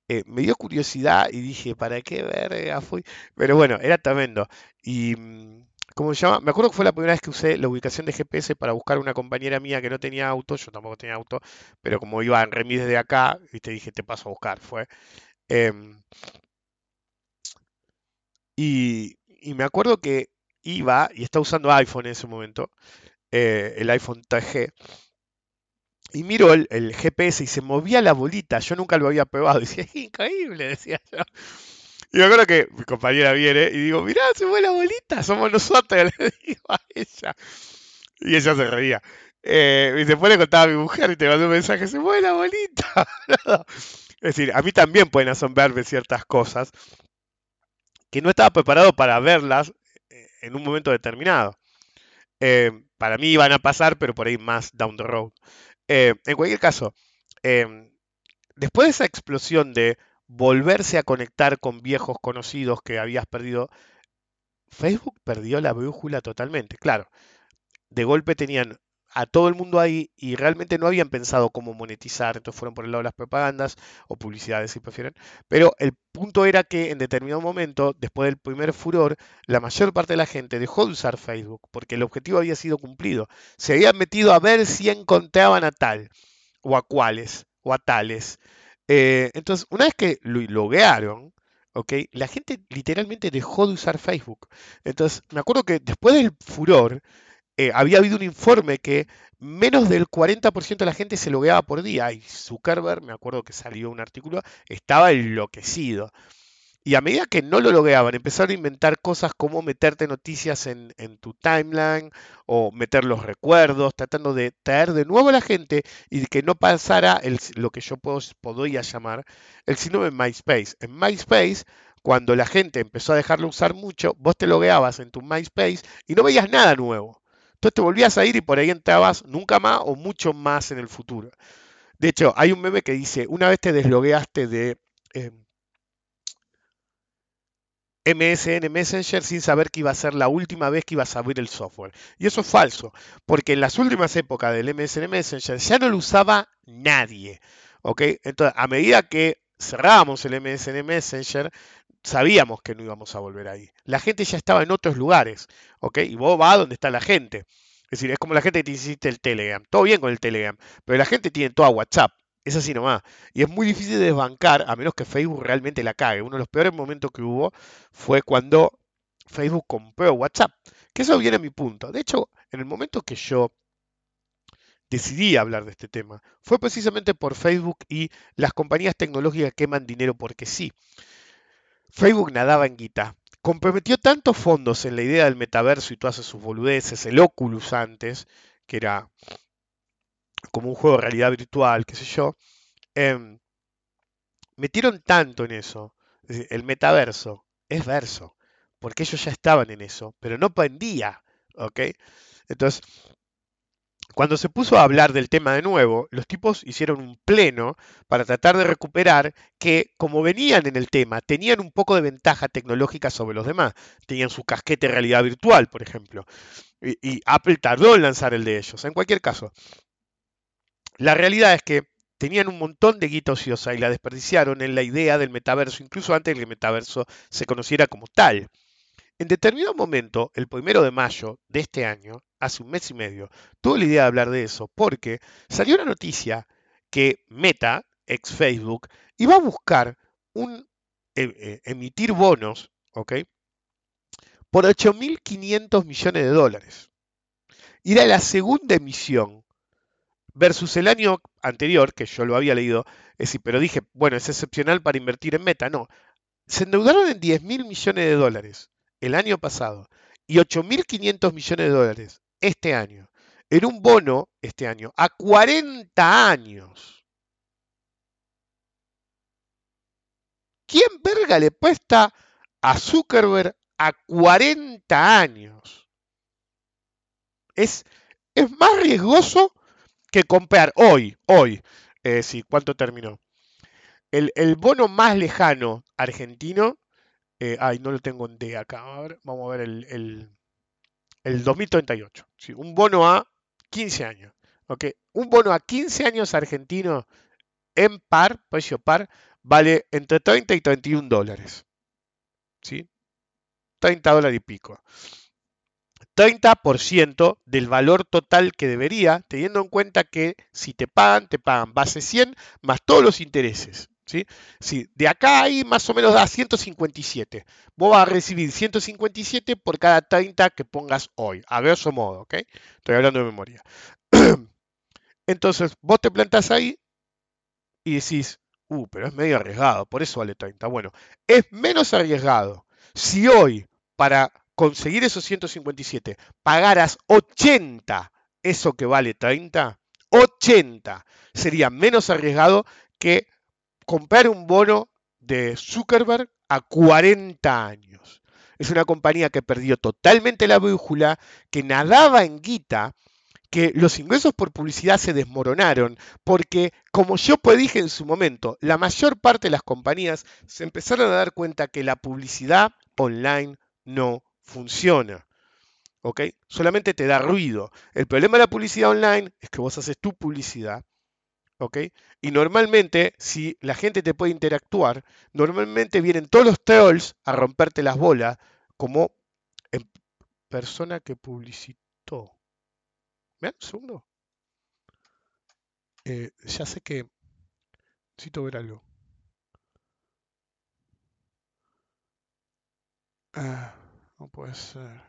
eh, me dio curiosidad y dije, ¿para qué verga fui? Pero bueno, era tremendo. Y, mm, ¿cómo se llama? Me acuerdo que fue la primera vez que usé la ubicación de GPS para buscar una compañera mía que no tenía auto, yo tampoco tenía auto, pero como iba en remis desde acá, y te dije, te paso a buscar, fue. Em, y, y me acuerdo que iba y estaba usando iPhone en ese momento, eh, el iPhone 3G, y miro el, GPS y se movía la bolita. Yo nunca lo había probado. <laughs> Decía, increíble, decía yo. Y me acuerdo que mi compañera viene y digo, mirá, se mueve la bolita, somos nosotros, <laughs> le digo a ella. Y ella se reía. Eh, y después le contaba a mi mujer y te mandó un mensaje, se mueve la bolita. <laughs> es decir, a mí también pueden asombrarme ciertas cosas que no estaba preparado para verlas en un momento determinado. Eh, para mí iban a pasar, pero por ahí más down the road. Eh, en cualquier caso, después de esa explosión de volverse a conectar con viejos conocidos que habías perdido, Facebook perdió la brújula totalmente. Claro, de golpe tenían a todo el mundo ahí y realmente no habían pensado cómo monetizar, entonces fueron por el lado de las propagandas o publicidades si prefieren. Pero el punto era que en determinado momento, después del primer furor, la mayor parte de la gente dejó de usar Facebook porque el objetivo había sido cumplido. Se habían metido a ver si encontraban a tal o a cuáles o a tales. Eh, entonces, una vez que lo loguearon, ¿ok? La gente literalmente dejó de usar Facebook. Entonces, me acuerdo que después del furor, eh, había habido un informe que menos del 40% de la gente se logueaba por día. Y Zuckerberg, me acuerdo que salió un artículo, estaba enloquecido. Y a medida que no lo logueaban, empezaron a inventar cosas como meterte noticias en, tu timeline o meter los recuerdos, tratando de traer de nuevo a la gente y que no pasara lo que yo puedo, podría llamar el síndrome de MySpace. En MySpace, cuando la gente empezó a dejarlo usar mucho, vos te logueabas en tu MySpace y no veías nada nuevo. Entonces te volvías a ir y por ahí entrabas nunca más o mucho más en el futuro. De hecho, hay un meme que dice, una vez te deslogueaste de MSN em, Messenger sin saber que iba a ser la última vez que ibas a abrir el software. Y eso es falso, porque en las últimas épocas del MSN Messenger ya no lo usaba nadie. ¿ok? Entonces, a medida que cerrábamos el MSN Messenger, sabíamos que no íbamos a volver ahí. La gente ya estaba en otros lugares, ¿ok? Y vos vas donde está la gente. Es decir, es como la gente que te hiciste el Telegram. Todo bien con el Telegram, pero la gente tiene toda WhatsApp. Es así nomás. Y es muy difícil de desbancar a menos que Facebook realmente la cague. Uno de los peores momentos que hubo fue cuando Facebook compró WhatsApp. Que eso viene a mi punto. De hecho, en el momento que yo decidí hablar de este tema, fue precisamente por Facebook y las compañías tecnológicas queman dinero porque sí. Facebook nadaba en guita. Comprometió tantos fondos en la idea del metaverso y todas sus boludeces, el Oculus antes, que era como un juego de realidad virtual, qué sé yo, em, metieron tanto en eso. el metaverso es verso, porque ellos ya estaban en eso, pero no vendía. ¿Ok? Entonces, cuando se puso a hablar del tema de nuevo, los tipos hicieron un pleno para tratar de recuperar que, como venían en el tema, tenían un poco de ventaja tecnológica sobre los demás. Tenían su casquete de realidad virtual, por ejemplo. Y, Apple tardó en lanzar el de ellos. En cualquier caso, la realidad es que tenían un montón de guita ociosa y la desperdiciaron en la idea del metaverso, incluso antes de que el metaverso se conociera como tal. En determinado momento, el primero de mayo de este año, hace un mes y medio, tuve la idea de hablar de eso, porque salió una noticia que Meta, ex Facebook, iba a buscar un eh, eh, emitir bonos, ¿ok? Por 8.500 millones de dólares. Y era la segunda emisión versus el año anterior, que yo lo había leído, pero dije, bueno, es excepcional para invertir en Meta. No, se endeudaron en 10.000 millones de dólares el año pasado y 8.500 millones de dólares este año en un bono este año a 40 años. ¿Quién verga le puesta a Zuckerberg a 40 años? Es, es más riesgoso que comprar hoy, hoy, eh, sí, ¿cuánto terminó? El, el, bono más lejano argentino eh, ay, no lo tengo en D acá. vamos a ver el, el, 2038. un bono a 15 años. Un bono a 15 años argentino en par, precio par, vale entre 30 y 31 dólares. ¿sí? 30 dólares y pico. 30% del valor total que debería, teniendo en cuenta que si te pagan, te pagan base 100 más todos los intereses. ¿Sí? de acá ahí más o menos da 157. Vos vas a recibir 157 por cada 30 que pongas hoy, a grosso modo, ¿ok? Estoy hablando de memoria. <clears throat> Entonces, vos te plantas ahí y decís, uh, pero es medio arriesgado, por eso vale 30. Bueno, es menos arriesgado si hoy, para conseguir esos 157, pagaras 80 eso que vale 30, 80 sería menos arriesgado que comprar un bono de Zuckerberg a 40 años. Es una compañía que perdió totalmente la brújula, que nadaba en guita, que los ingresos por publicidad se desmoronaron, porque, como yo dije en su momento, la mayor parte de las compañías se empezaron a dar cuenta que la publicidad online no funciona. ¿Ok? Solamente te da ruido. El problema de la publicidad online es que vos haces tu publicidad y normalmente, si la gente te puede interactuar, normalmente vienen todos los trolls a romperte las bolas como persona que publicitó. Vean un segundo. Eh, ya sé que necesito ver algo. Ah, no puede ser.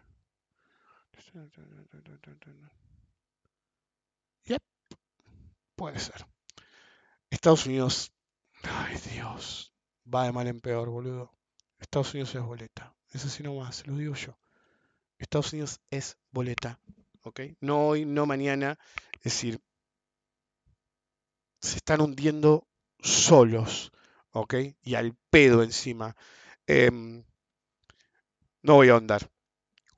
Yep, puede ser. Estados Unidos, ay Dios, va de mal en peor, boludo. Estados Unidos es boleta. Es así nomás, lo digo yo. Estados Unidos es boleta, ¿ok? No hoy, no mañana. Es decir, se están hundiendo solos, ¿ok? Y al pedo encima. Em, no voy a ahondar.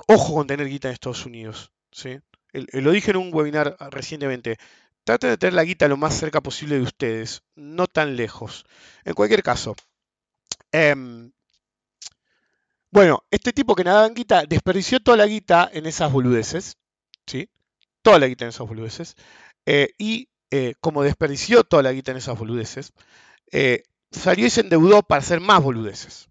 Ojo con tener guita en Estados Unidos, ¿sí? lo dije en un webinar recientemente. Traten de tener la guita lo más cerca posible de ustedes, no tan lejos. En cualquier caso, em, bueno, este tipo que nadaba en guita desperdició toda la guita en esas boludeces, ¿sí? Toda la guita en esas boludeces. Eh, y eh, como desperdició toda la guita en esas boludeces, eh, salió y se endeudó para hacer más boludeces.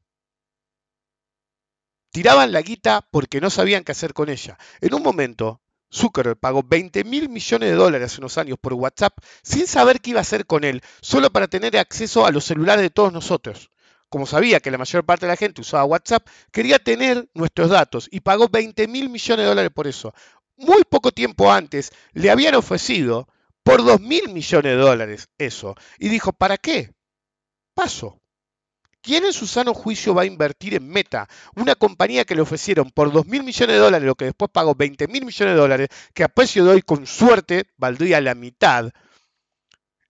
Tiraban la guita porque no sabían qué hacer con ella. En un momento, Zuckerberg pagó 20 mil millones de dólares hace unos años por WhatsApp sin saber qué iba a hacer con él, solo para tener acceso a los celulares de todos nosotros. Como sabía que la mayor parte de la gente usaba WhatsApp, quería tener nuestros datos y pagó 20 mil millones de dólares por eso. Muy poco tiempo antes le habían ofrecido por 2 mil millones de dólares eso. Y dijo, ¿para qué? Paso. ¿Quién en su sano juicio va a invertir en Meta? Una compañía que le ofrecieron por 2 mil millones de dólares, lo que después pagó 20 mil millones de dólares, que a precio de hoy con suerte valdría la mitad,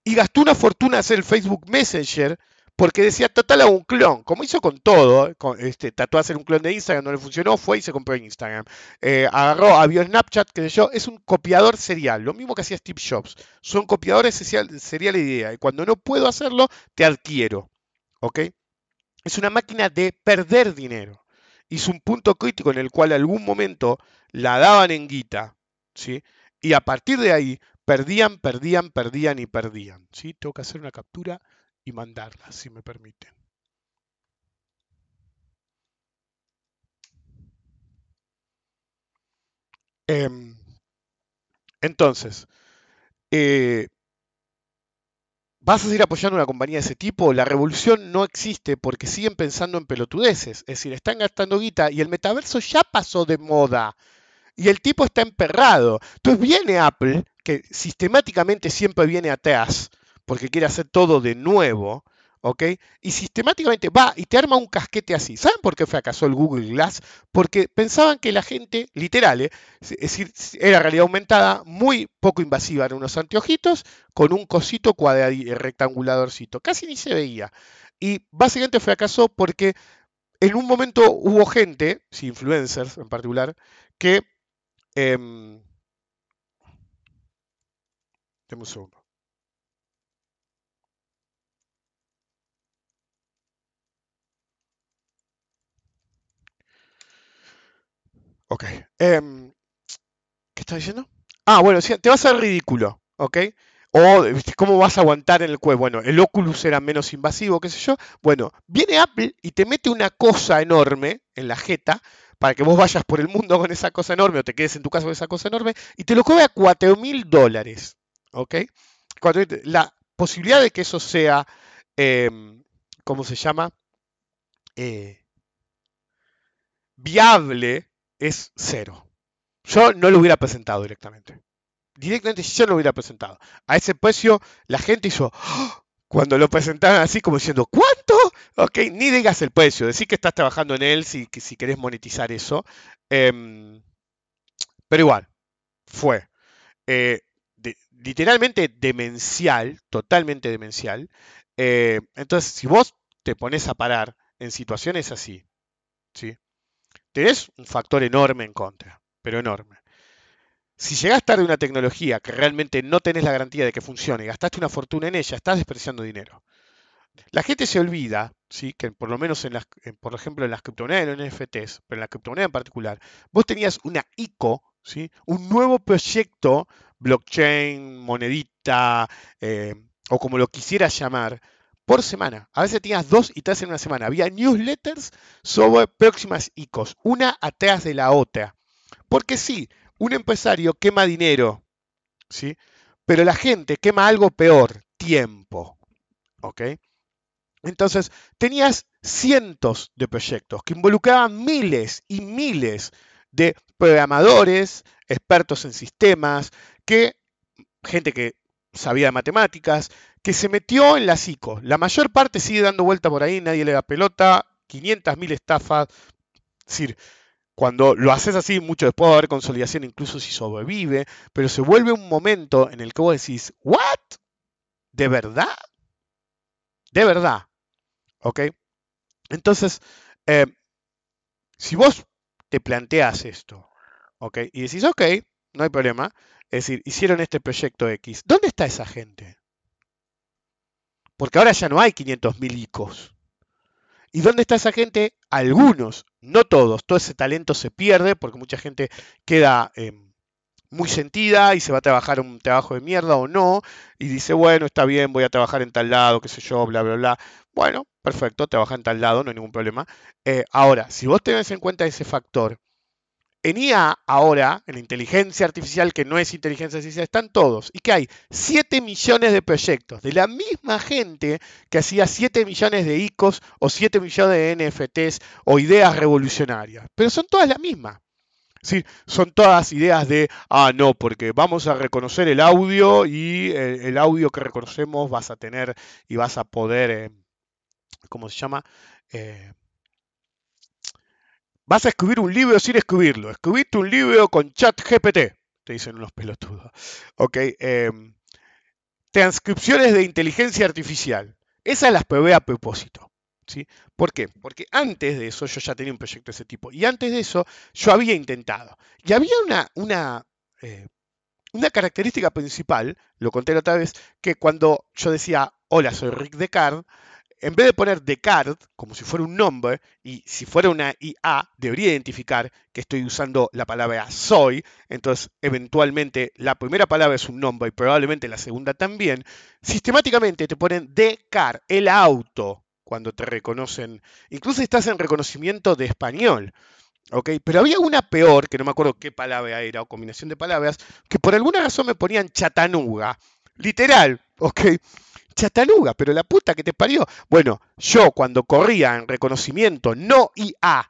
y gastó una fortuna hacer el Facebook Messenger porque decía, total a un clon, como hizo con todo, con, este, trató de hacer un clon de Instagram, no le funcionó, fue y se compró Instagram. Eh, agarró, abrió Snapchat, que yo, es un copiador serial, lo mismo que hacía Steve Jobs. Son copiadores seriales de idea, y cuando no puedo hacerlo, te adquiero. ¿Ok? Es una máquina de perder dinero. Hizo un punto crítico en el cual algún momento la daban en guita, ¿sí? Y a partir de ahí perdían, perdían, perdían y perdían, ¿sí? Tengo que hacer una captura y mandarla, si me permiten. Em, entonces, eh, ¿Vas a seguir apoyando una compañía de ese tipo? La revolución no existe porque siguen pensando en pelotudeces. Es decir, están gastando guita y el metaverso ya pasó de moda. Y el tipo está emperrado. Entonces viene Apple, que sistemáticamente siempre viene atrás, porque quiere hacer todo de nuevo, ¿ok? Y sistemáticamente va y te arma un casquete así. ¿Saben por qué fracasó el Google Glass? Porque pensaban que la gente, literal, ¿eh? es decir, era realidad aumentada, muy poco invasiva, eran unos anteojitos con un cosito rectanguladorcito, casi ni se veía. Y básicamente fracasó porque en un momento hubo gente, influencers en particular, que... Eh, un segundo. Ok. Em, ¿Qué estás diciendo? Ah, bueno, te vas a hacer ridículo, ¿ok? O cómo vas a aguantar en el cuello. Bueno, el Oculus era menos invasivo, qué sé yo. Bueno, viene Apple y te mete una cosa enorme en la jeta para que vos vayas por el mundo con esa cosa enorme o te quedes en tu casa con esa cosa enorme y te lo cobra a 4 mil dólares, ¿ok? La posibilidad de que eso sea, em, ¿cómo se llama? Eh, viable es cero. Yo no lo hubiera presentado directamente. Directamente yo no lo hubiera presentado. A ese precio la gente hizo, ¡oh! cuando lo presentaron así como diciendo, ¿cuánto? Ok, ni digas el precio, decir que estás trabajando en él si, si querés monetizar eso. Em, pero igual, fue. Eh, literalmente demencial, totalmente demencial. Eh, entonces, si vos te pones a parar en situaciones así, ¿sí? Tenés un factor enorme en contra, pero enorme. Si llegás tarde a una tecnología que realmente no tenés la garantía de que funcione, gastaste una fortuna en ella, estás despreciando dinero. La gente se olvida, ¿sí? que por lo menos en las, por ejemplo en las criptomonedas en los NFTs, pero en la criptomoneda en particular, vos tenías una ICO, ¿sí? un nuevo proyecto, blockchain, monedita, eh, o como lo quisieras llamar, por semana. A veces tenías dos y tres en una semana. Había newsletters sobre próximas ICOs, una atrás de la otra. Porque sí, un empresario quema dinero, ¿sí? Pero la gente quema algo peor, tiempo. ¿Ok? Entonces, tenías cientos de proyectos que involucraban miles y miles de programadores, expertos en sistemas, que gente que sabía de matemáticas, que se metió en la psico. La mayor parte sigue dando vuelta por ahí, nadie le da pelota, 500.000 estafas. Es decir, cuando lo haces así, mucho después va a haber consolidación, incluso si sobrevive, pero se vuelve un momento en el que vos decís, ¿what? ¿De verdad? De verdad. ¿Ok? Entonces, eh, si vos te planteas esto, ¿ok? Y decís, ok, no hay problema, es decir, hicieron este proyecto X, ¿dónde está esa gente? Porque ahora ya no hay 500.000 ICOs. ¿Y dónde está esa gente? Algunos, no todos. Todo ese talento se pierde porque mucha gente queda em, muy sentida y se va a trabajar un trabajo de mierda o no. Y dice, bueno, está bien, voy a trabajar en tal lado, qué sé yo, bla, bla, bla. Bueno, perfecto, trabaja en tal lado, no hay ningún problema. Eh, ahora, si vos tenés en cuenta ese factor, en IA ahora, en inteligencia artificial, que no es inteligencia artificial, están todos. ¿Y qué hay? 7 millones de proyectos de la misma gente que hacía 7 millones de ICOs o 7 millones de NFTs o ideas revolucionarias. Pero son todas las mismas. Sí, son todas ideas de, ah, no, porque vamos a reconocer el audio y el, audio que reconocemos vas a tener y vas a poder, eh, ¿cómo se llama? Eh, Vas a escribir un libro sin escribirlo. Escribiste un libro con chat GPT, te dicen unos pelotudos. Ok. Em, transcripciones de inteligencia artificial. esas las probé a propósito. ¿sí? ¿Por qué? Porque antes de eso yo ya tenía un proyecto de ese tipo. Y antes de eso yo había intentado. Y había una, una, eh, una característica principal, lo conté la otra vez, que cuando yo decía, hola, soy Rick Descartes, en vez de poner Descartes como si fuera un nombre, y si fuera una IA, debería identificar que estoy usando la palabra soy, entonces eventualmente la primera palabra es un nombre y probablemente la segunda también, sistemáticamente te ponen Descartes, el auto, cuando te reconocen, incluso estás en reconocimiento de español. ¿ok? Pero había una peor, que no me acuerdo qué palabra era o combinación de palabras, que por alguna razón me ponían chatanuga. Literal, ¿ok? Chatanuga, pero la puta que te parió. Bueno, yo cuando corría en reconocimiento no IA,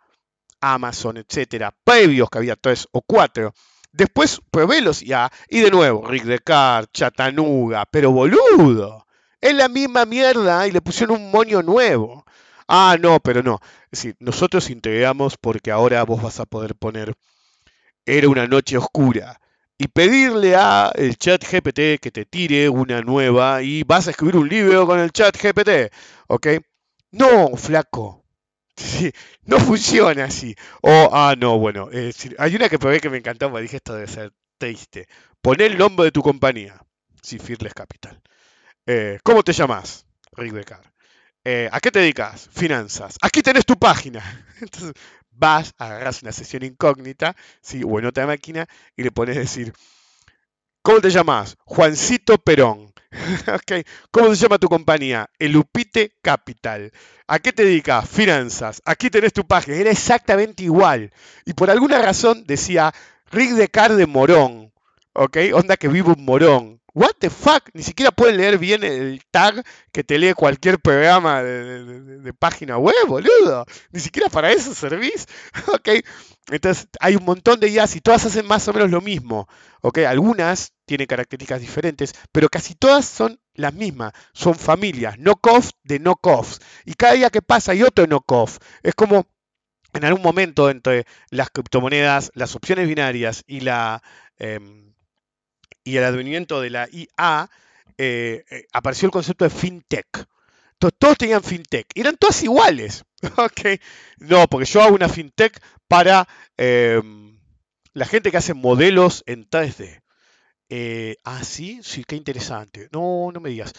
Amazon, etcétera, previos que había tres o cuatro, después probé los IA y de nuevo, Rick Descartes, Chatanuga, pero boludo. Es la misma mierda y le pusieron un moño nuevo. Ah, no, pero no. Es decir, nosotros integramos porque ahora vos vas a poder poner era una noche oscura y pedirle a el chat GPT que te tire una nueva y vas a escribir un libro con el chat GPT, ¿ok? No, flaco. no funciona así. O, ah, no, bueno, hay una que probé que me encantó, me dije esto debe ser triste. Pon el nombre de tu compañía. Sí, Fearless Capital. Eh, ¿Cómo te llamas? Rick Becar. Eh, ¿A qué te dedicas? Finanzas. Aquí tenés tu página. <laughs> Entonces, vas, agarras una sesión incógnita, ¿sí? o en otra máquina, y le pones decir, ¿cómo te llamas? Juancito Perón. <laughs> okay. ¿Cómo se llama tu compañía? Elupite Capital. ¿A qué te dedicas? Finanzas. Aquí tenés tu página. Era exactamente igual. Y por alguna razón decía Rick de Car de Morón. ¿Ok? Onda que vivo un morón. What the fuck? Ni siquiera pueden leer bien el tag que te lee cualquier programa de, página web, boludo. Ni siquiera para eso servís. <laughs> ok. Entonces hay un montón de IAs y todas hacen más o menos lo mismo. Ok. Algunas tienen características diferentes, pero casi todas son las mismas. Son familias, knock-off de knock-offs. Y cada día que pasa hay otro knock-off. Es como en algún momento entre las criptomonedas, las opciones binarias y la... Em, y el advenimiento de la IA, eh, eh, apareció el concepto de fintech. todos tenían fintech. Eran todas iguales. <laughs> okay. No, porque yo hago una fintech para em, la gente que hace modelos en 3D. Eh, ah, sí, sí, qué interesante. No, no me digas.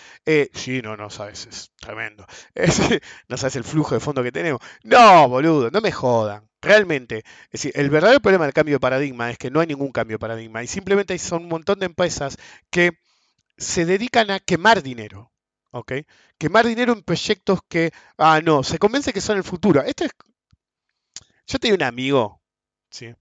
sí, no, no sabes, es tremendo. <laughs> no sabes el flujo de fondo que tenemos. No, boludo, no me jodan. Realmente, es decir, el verdadero problema del cambio de paradigma es que no hay ningún cambio de paradigma y simplemente son un montón de empresas que se dedican a quemar dinero. ¿ok? Quemar dinero en proyectos que, ah, no, se convence que son el futuro. Esto es... Yo tenía un amigo, ¿sí?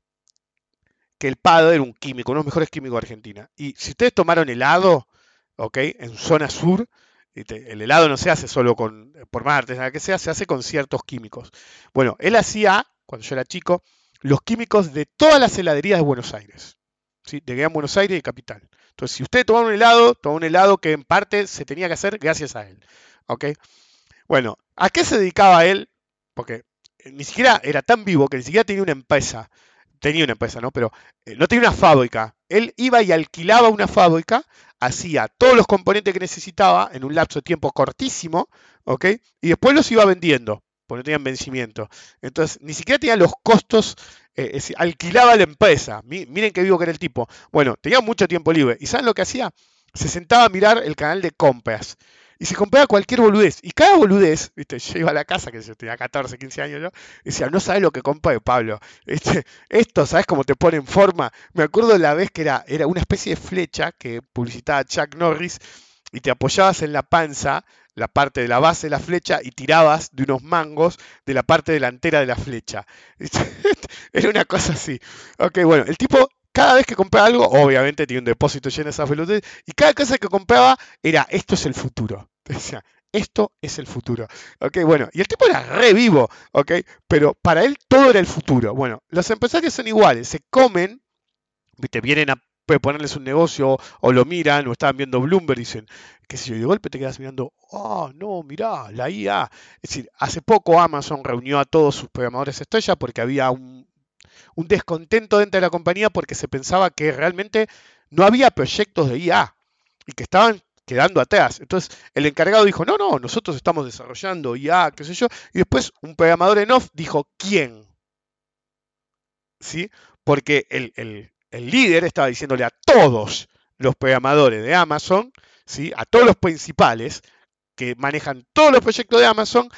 que el padre era un químico, uno de los mejores químicos de Argentina. Y si ustedes tomaron helado, ¿ok? En zona sur, el helado no se hace solo con, por Marte, nada que sea, se hace con ciertos químicos. Bueno, él hacía cuando yo era chico, los químicos de todas las heladerías de Buenos Aires, ¿sí? de Gran Buenos Aires y Capital. Entonces, si usted toma un helado, toma un helado que en parte se tenía que hacer gracias a él. ¿Ok? Bueno, ¿a qué se dedicaba él? Porque eh, ni siquiera era tan vivo que ni siquiera tenía una empresa. Tenía una empresa, ¿no? Pero eh, no tenía una fábrica. Él iba y alquilaba una fábrica, hacía todos los componentes que necesitaba en un lapso de tiempo cortísimo, ¿ok? Y después los iba vendiendo porque no tenían vencimiento. Entonces, ni siquiera tenía los costos, eh, alquilaba la empresa. miren qué vivo que era el tipo. Bueno, tenía mucho tiempo libre. ¿Y saben lo que hacía? Se sentaba a mirar el canal de compras. Y se compraba cualquier boludez. Y cada boludez, ¿viste? yo iba a la casa, que yo tenía 14, 15 años, ¿no? y decía, no sabes lo que compra de Pablo. Este, esto, ¿sabes cómo te pone en forma? Me acuerdo la vez que era, era una especie de flecha que publicitaba Chuck Norris y te apoyabas en la panza la parte de la base de la flecha y tirabas de unos mangos de la parte delantera de la flecha. <laughs> Era una cosa así. Ok, bueno, el tipo cada vez que compraba algo, obviamente tenía un depósito lleno de esas pelotas, y cada cosa que compraba era, esto es el futuro. <laughs> Decía, esto es el futuro. Ok, bueno, y el tipo era re vivo, pero para él todo era el futuro. Bueno, los empresarios son iguales, se comen, viste, vienen a ponerles un negocio o lo miran o estaban viendo Bloomberg y dicen, qué sé yo, y de golpe te quedas mirando, oh, no, mirá, la IA. Es decir, hace poco Amazon reunió a todos sus programadores estrella porque había un, descontento dentro de la compañía porque se pensaba que realmente no había proyectos de IA y que estaban quedando atrás. Entonces el encargado dijo, no, no, nosotros estamos desarrollando IA, qué sé yo. Y después un programador en off dijo, ¿quién? ¿Sí? Porque el líder estaba diciéndole a todos los programadores de Amazon, ¿sí? a todos los principales que manejan todos los proyectos de Amazon,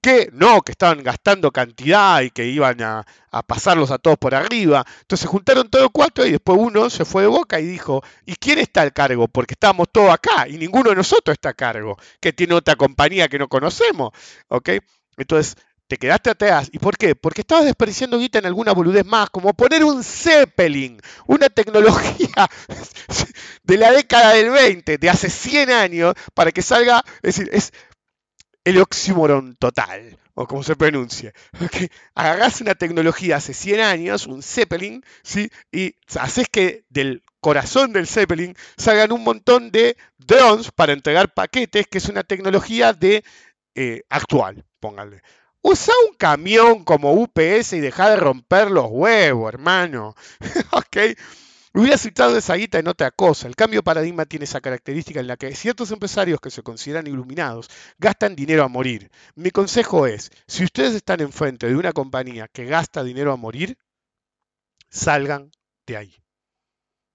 que no, que estaban gastando cantidad y que iban a, pasarlos a todos por arriba. Entonces se juntaron todos cuatro y después uno se fue de boca y dijo, ¿y quién está al cargo? Porque estábamos todos acá y ninguno de nosotros está a cargo, que tiene otra compañía que no conocemos. ¿Ok? Entonces te quedaste atrás. ¿Y por qué? Porque estabas desperdiciando guita en alguna boludez más, como poner un Zeppelin, una tecnología <laughs> de la década del 20, de hace 100 años, para que salga, es decir, es el oxímoron total, o como se pronuncia. ¿okay? Una tecnología hace 100 años, un Zeppelin, ¿sí? y haces que del corazón del Zeppelin salgan un montón de drones para entregar paquetes, que es una tecnología de eh, actual, pónganle. Usa un camión como UPS y deja de romper los huevos, hermano. <laughs> ¿Ok? Hubiera citado esa guita en otra cosa. El cambio de paradigma tiene esa característica en la que ciertos empresarios que se consideran iluminados gastan dinero a morir. Mi consejo es, si ustedes están enfrente de una compañía que gasta dinero a morir, salgan de ahí.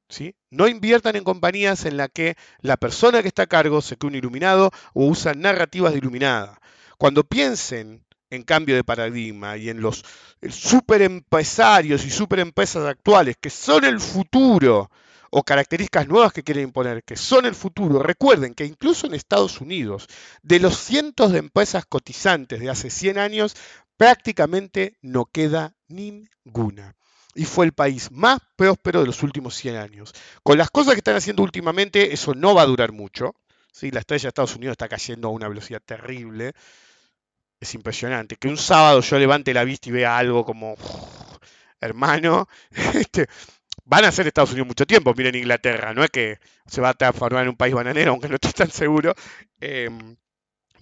¿Sí? No inviertan en compañías en las que la persona que está a cargo se cree un iluminado o usa narrativas de iluminada. Cuando piensen en cambio de paradigma y en los superempresarios y superempresas actuales que son el futuro o características nuevas que quieren imponer, que son el futuro. Recuerden que incluso en Estados Unidos, de los cientos de empresas cotizantes de hace 100 años, prácticamente no queda ninguna. Y fue el país más próspero de los últimos 100 años. Con las cosas que están haciendo últimamente, eso no va a durar mucho. ¿sí? La estrella de Estados Unidos está cayendo a una velocidad terrible es impresionante. Que un sábado yo levante la vista y vea algo como, hermano, <laughs> este, van a ser Estados Unidos mucho tiempo. Miren Inglaterra, no es que se va a transformar en un país bananero, aunque no estoy tan seguro. Em,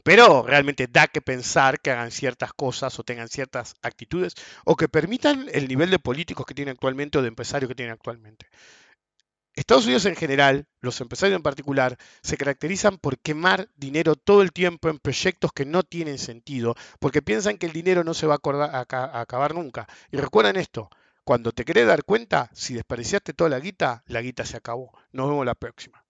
pero realmente da que pensar que hagan ciertas cosas o tengan ciertas actitudes o que permitan el nivel de políticos que tienen actualmente o de empresarios que tienen actualmente. Estados Unidos en general, los empresarios en particular, se caracterizan por quemar dinero todo el tiempo en proyectos que no tienen sentido, porque piensan que el dinero no se va a, acabar nunca. Y recuerden esto, cuando te querés dar cuenta, si desperdiciaste toda la guita, la guita se acabó. Nos vemos la próxima.